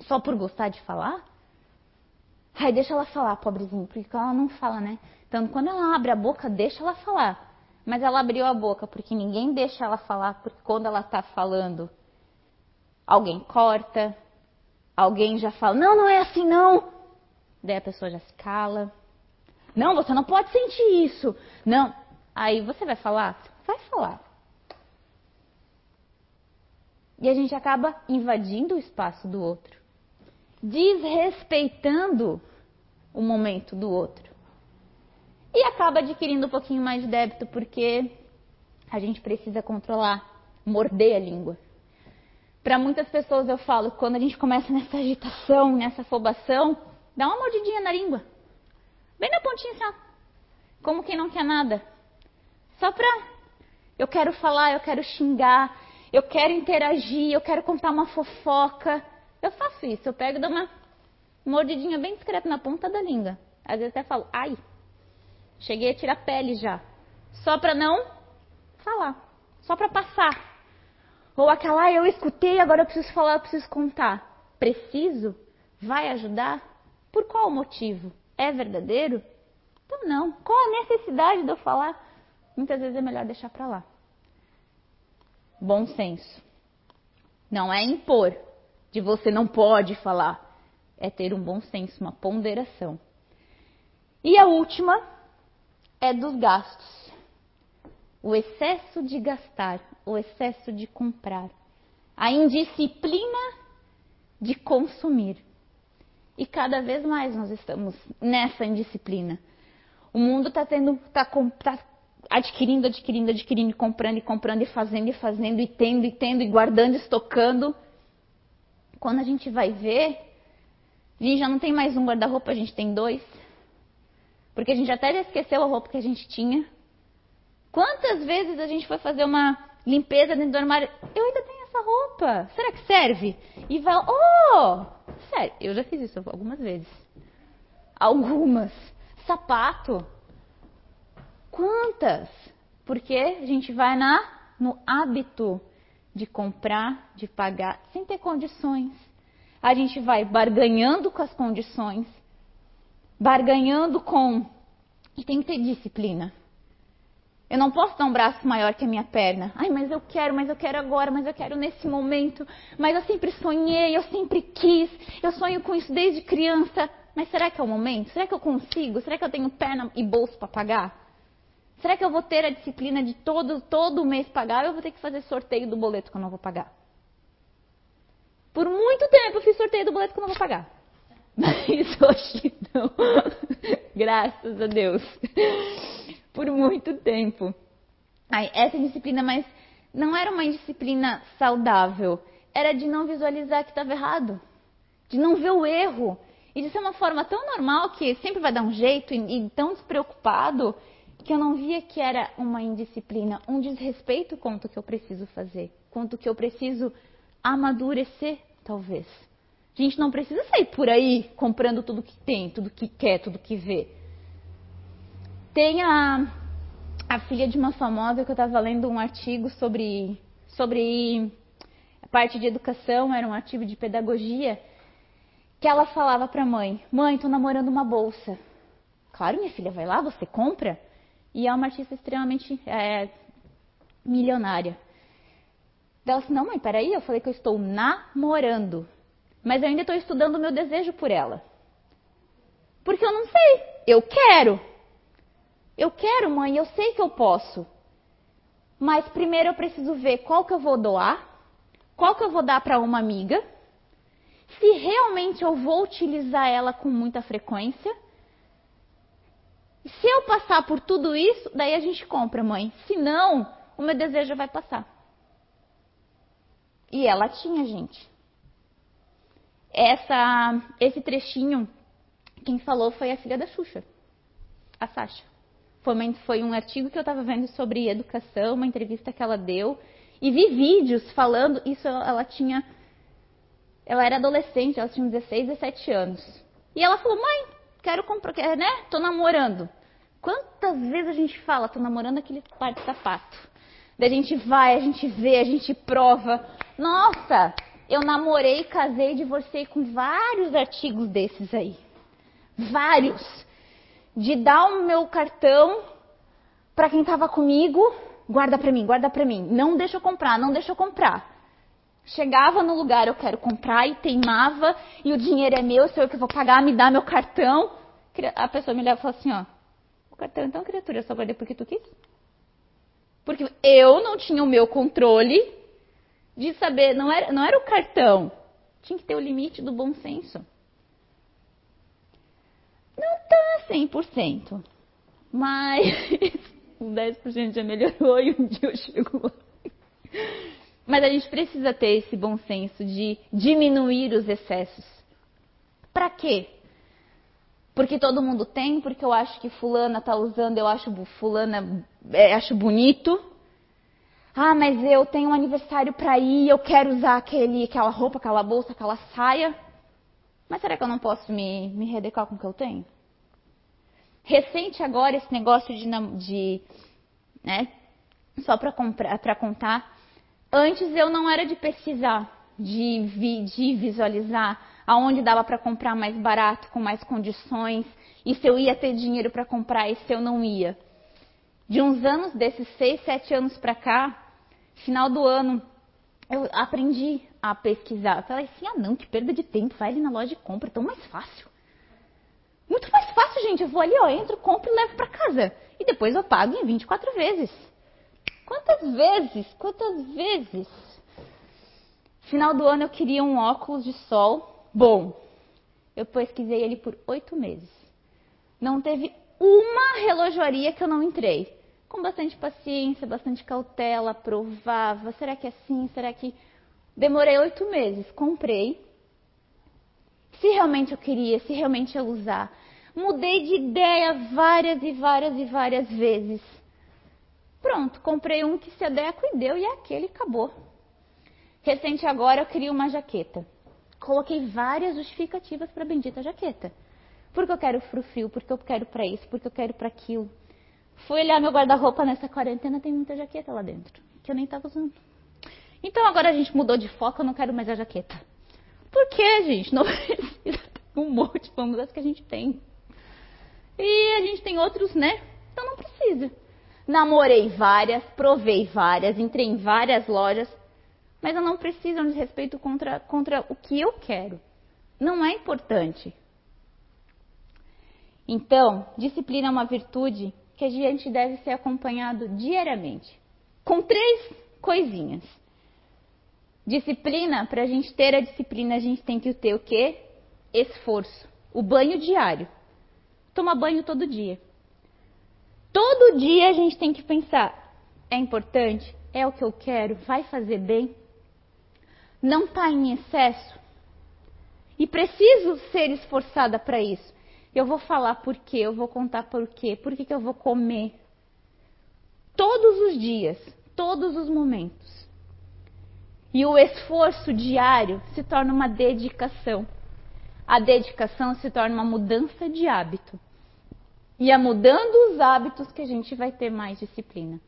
Só por gostar de falar? Ai, deixa ela falar, pobrezinho, porque ela não fala, né? Então, quando ela abre a boca, deixa ela falar. Mas ela abriu a boca porque ninguém deixa ela falar, porque quando ela está falando, alguém corta, alguém já fala, não, não é assim não. Daí a pessoa já se cala. Não, você não pode sentir isso. Não. Aí você vai falar? Vai falar. E a gente acaba invadindo o espaço do outro, desrespeitando o momento do outro. E acaba adquirindo um pouquinho mais de débito porque a gente precisa controlar, morder a língua. Para muitas pessoas eu falo, quando a gente começa nessa agitação, nessa afobação, dá uma mordidinha na língua. Bem na pontinha só. Como quem não quer nada. Só pra. Eu quero falar, eu quero xingar, eu quero interagir, eu quero contar uma fofoca. Eu faço isso, eu pego e dou uma mordidinha bem discreta na ponta da língua. Às vezes até falo, ai, cheguei a tirar pele já. Só para não falar, só para passar. Ou aquela, ai, eu escutei, agora eu preciso falar, eu preciso contar. Preciso? Vai ajudar? Por qual motivo? É verdadeiro? Então não. Qual a necessidade de eu falar? Muitas vezes é melhor deixar para lá bom senso. Não é impor de você não pode falar, é ter um bom senso, uma ponderação. E a última é dos gastos. O excesso de gastar, o excesso de comprar, a indisciplina de consumir. E cada vez mais nós estamos nessa indisciplina. O mundo está tendo, está tá adquirindo, adquirindo, adquirindo, comprando e comprando e fazendo e fazendo e tendo e tendo e guardando, estocando. Quando a gente vai ver, a gente já não tem mais um guarda-roupa, a gente tem dois. Porque a gente até já esqueceu a roupa que a gente tinha. Quantas vezes a gente foi fazer uma limpeza dentro do armário? Eu ainda tenho essa roupa. Será que serve? E vai, oh! Sério, eu já fiz isso algumas vezes. Algumas. Sapato. Quantas? Porque a gente vai na no hábito de comprar, de pagar, sem ter condições. A gente vai barganhando com as condições, barganhando com. E tem que ter disciplina. Eu não posso dar um braço maior que a minha perna. Ai, mas eu quero, mas eu quero agora, mas eu quero nesse momento. Mas eu sempre sonhei, eu sempre quis. Eu sonho com isso desde criança. Mas será que é o momento? Será que eu consigo? Será que eu tenho perna e bolso para pagar? Será que eu vou ter a disciplina de todo, todo mês pagar ou eu vou ter que fazer sorteio do boleto que eu não vou pagar? Por muito tempo eu fiz sorteio do boleto que eu não vou pagar. Mas hoje não. Graças a Deus. por muito tempo. Aí, essa disciplina, mas não era uma disciplina saudável, era de não visualizar que estava errado, de não ver o erro. E de ser uma forma tão normal que sempre vai dar um jeito e, e tão despreocupado que eu não via que era uma indisciplina, um desrespeito quanto que eu preciso fazer, quanto que eu preciso amadurecer, talvez. A gente não precisa sair por aí comprando tudo que tem, tudo que quer, tudo que vê. Tem a, a filha de uma famosa que eu estava lendo um artigo sobre, sobre a parte de educação, era um artigo de pedagogia, que ela falava para a mãe: Mãe, estou namorando uma bolsa. Claro, minha filha, vai lá, você compra. E é uma artista extremamente é, milionária. Ela disse, não, mãe, peraí, eu falei que eu estou namorando. Mas eu ainda estou estudando o meu desejo por ela. Porque eu não sei. Eu quero. Eu quero, mãe, eu sei que eu posso. Mas primeiro eu preciso ver qual que eu vou doar, qual que eu vou dar para uma amiga, se realmente eu vou utilizar ela com muita frequência se eu passar por tudo isso, daí a gente compra, mãe. Se não, o meu desejo vai passar. E ela tinha, gente. Essa, esse trechinho, quem falou foi a filha da Xuxa, a Sasha. Foi, foi um artigo que eu estava vendo sobre educação, uma entrevista que ela deu, e vi vídeos falando. Isso ela tinha. Ela era adolescente, ela tinha 16, 17 anos. E ela falou: mãe, quero comprar, né? Tô namorando. Quantas vezes a gente fala, tô namorando aquele par de sapato? Daí a gente vai, a gente vê, a gente prova. Nossa, eu namorei, casei, divorciei com vários artigos desses aí. Vários. De dar o meu cartão para quem tava comigo, guarda para mim, guarda para mim. Não deixa eu comprar, não deixa eu comprar. Chegava no lugar, eu quero comprar e teimava, e o dinheiro é meu, sou eu que vou pagar, me dá meu cartão. A pessoa me leva e fala assim, ó, o cartão, então, criatura, eu só guardei porque tu quis? Porque eu não tinha o meu controle de saber, não era, não era o cartão, tinha que ter o limite do bom senso. Não tá 100%, mas 10% já melhorou e um dia eu chego lá. Mas a gente precisa ter esse bom senso de diminuir os excessos. Para quê? Porque todo mundo tem, porque eu acho que fulana tá usando, eu acho fulana, é, acho bonito. Ah, mas eu tenho um aniversário para ir, eu quero usar aquele, aquela roupa, aquela bolsa, aquela saia. Mas será que eu não posso me, me redecar com o que eu tenho? Recente agora esse negócio de, de né, só para contar, Antes eu não era de pesquisar, de, vi, de visualizar aonde dava para comprar mais barato, com mais condições, e se eu ia ter dinheiro para comprar e se eu não ia. De uns anos, desses seis, sete anos para cá, final do ano, eu aprendi a pesquisar. Eu falei assim, ah não, que perda de tempo, vai ali na loja e compra, tão mais fácil. Muito mais fácil, gente. Eu vou ali, ó, entro, compro e levo para casa. E depois eu pago em 24 vezes. Quantas vezes, quantas vezes? Final do ano eu queria um óculos de sol bom. Eu pesquisei ele por oito meses. Não teve uma relojoaria que eu não entrei. Com bastante paciência, bastante cautela, provava. Será que é assim? Será que. Demorei oito meses. Comprei. Se realmente eu queria, se realmente eu usar. Mudei de ideia várias e várias e várias vezes. Pronto, comprei um que se adequa e deu, e é aquele acabou. Recente agora eu queria uma jaqueta. Coloquei várias justificativas para a bendita jaqueta. Porque eu quero frufrio, porque eu quero para isso, porque eu quero para aquilo. Fui olhar meu guarda-roupa nessa quarentena, tem muita jaqueta lá dentro, que eu nem estava usando. Então agora a gente mudou de foco, eu não quero mais a jaqueta. Por que, gente? Não precisa um monte, vamos as que a gente tem. E a gente tem outros, né? Então não precisa. Namorei várias, provei várias, entrei em várias lojas, mas eu não preciso de respeito contra, contra o que eu quero. Não é importante. Então, disciplina é uma virtude que a gente deve ser acompanhado diariamente. Com três coisinhas. Disciplina, para a gente ter a disciplina, a gente tem que ter o quê? Esforço. O banho diário. Toma banho todo dia. Todo dia a gente tem que pensar: é importante? É o que eu quero? Vai fazer bem? Não está em excesso? E preciso ser esforçada para isso. Eu vou falar por quê, eu vou contar por quê, por que, que eu vou comer. Todos os dias, todos os momentos. E o esforço diário se torna uma dedicação. A dedicação se torna uma mudança de hábito. E é mudando os hábitos que a gente vai ter mais disciplina.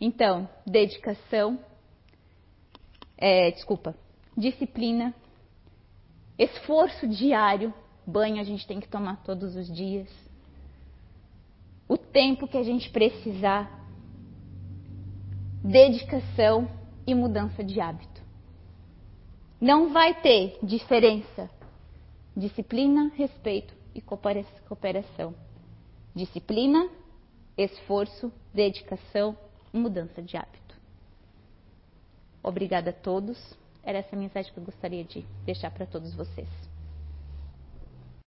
Então, dedicação, é, desculpa, disciplina, esforço diário, banho a gente tem que tomar todos os dias, o tempo que a gente precisar, dedicação e mudança de hábito. Não vai ter diferença. Disciplina, respeito e cooperação. Disciplina, esforço, dedicação mudança de hábito. Obrigada a todos. Era essa mensagem que eu gostaria de deixar para todos vocês.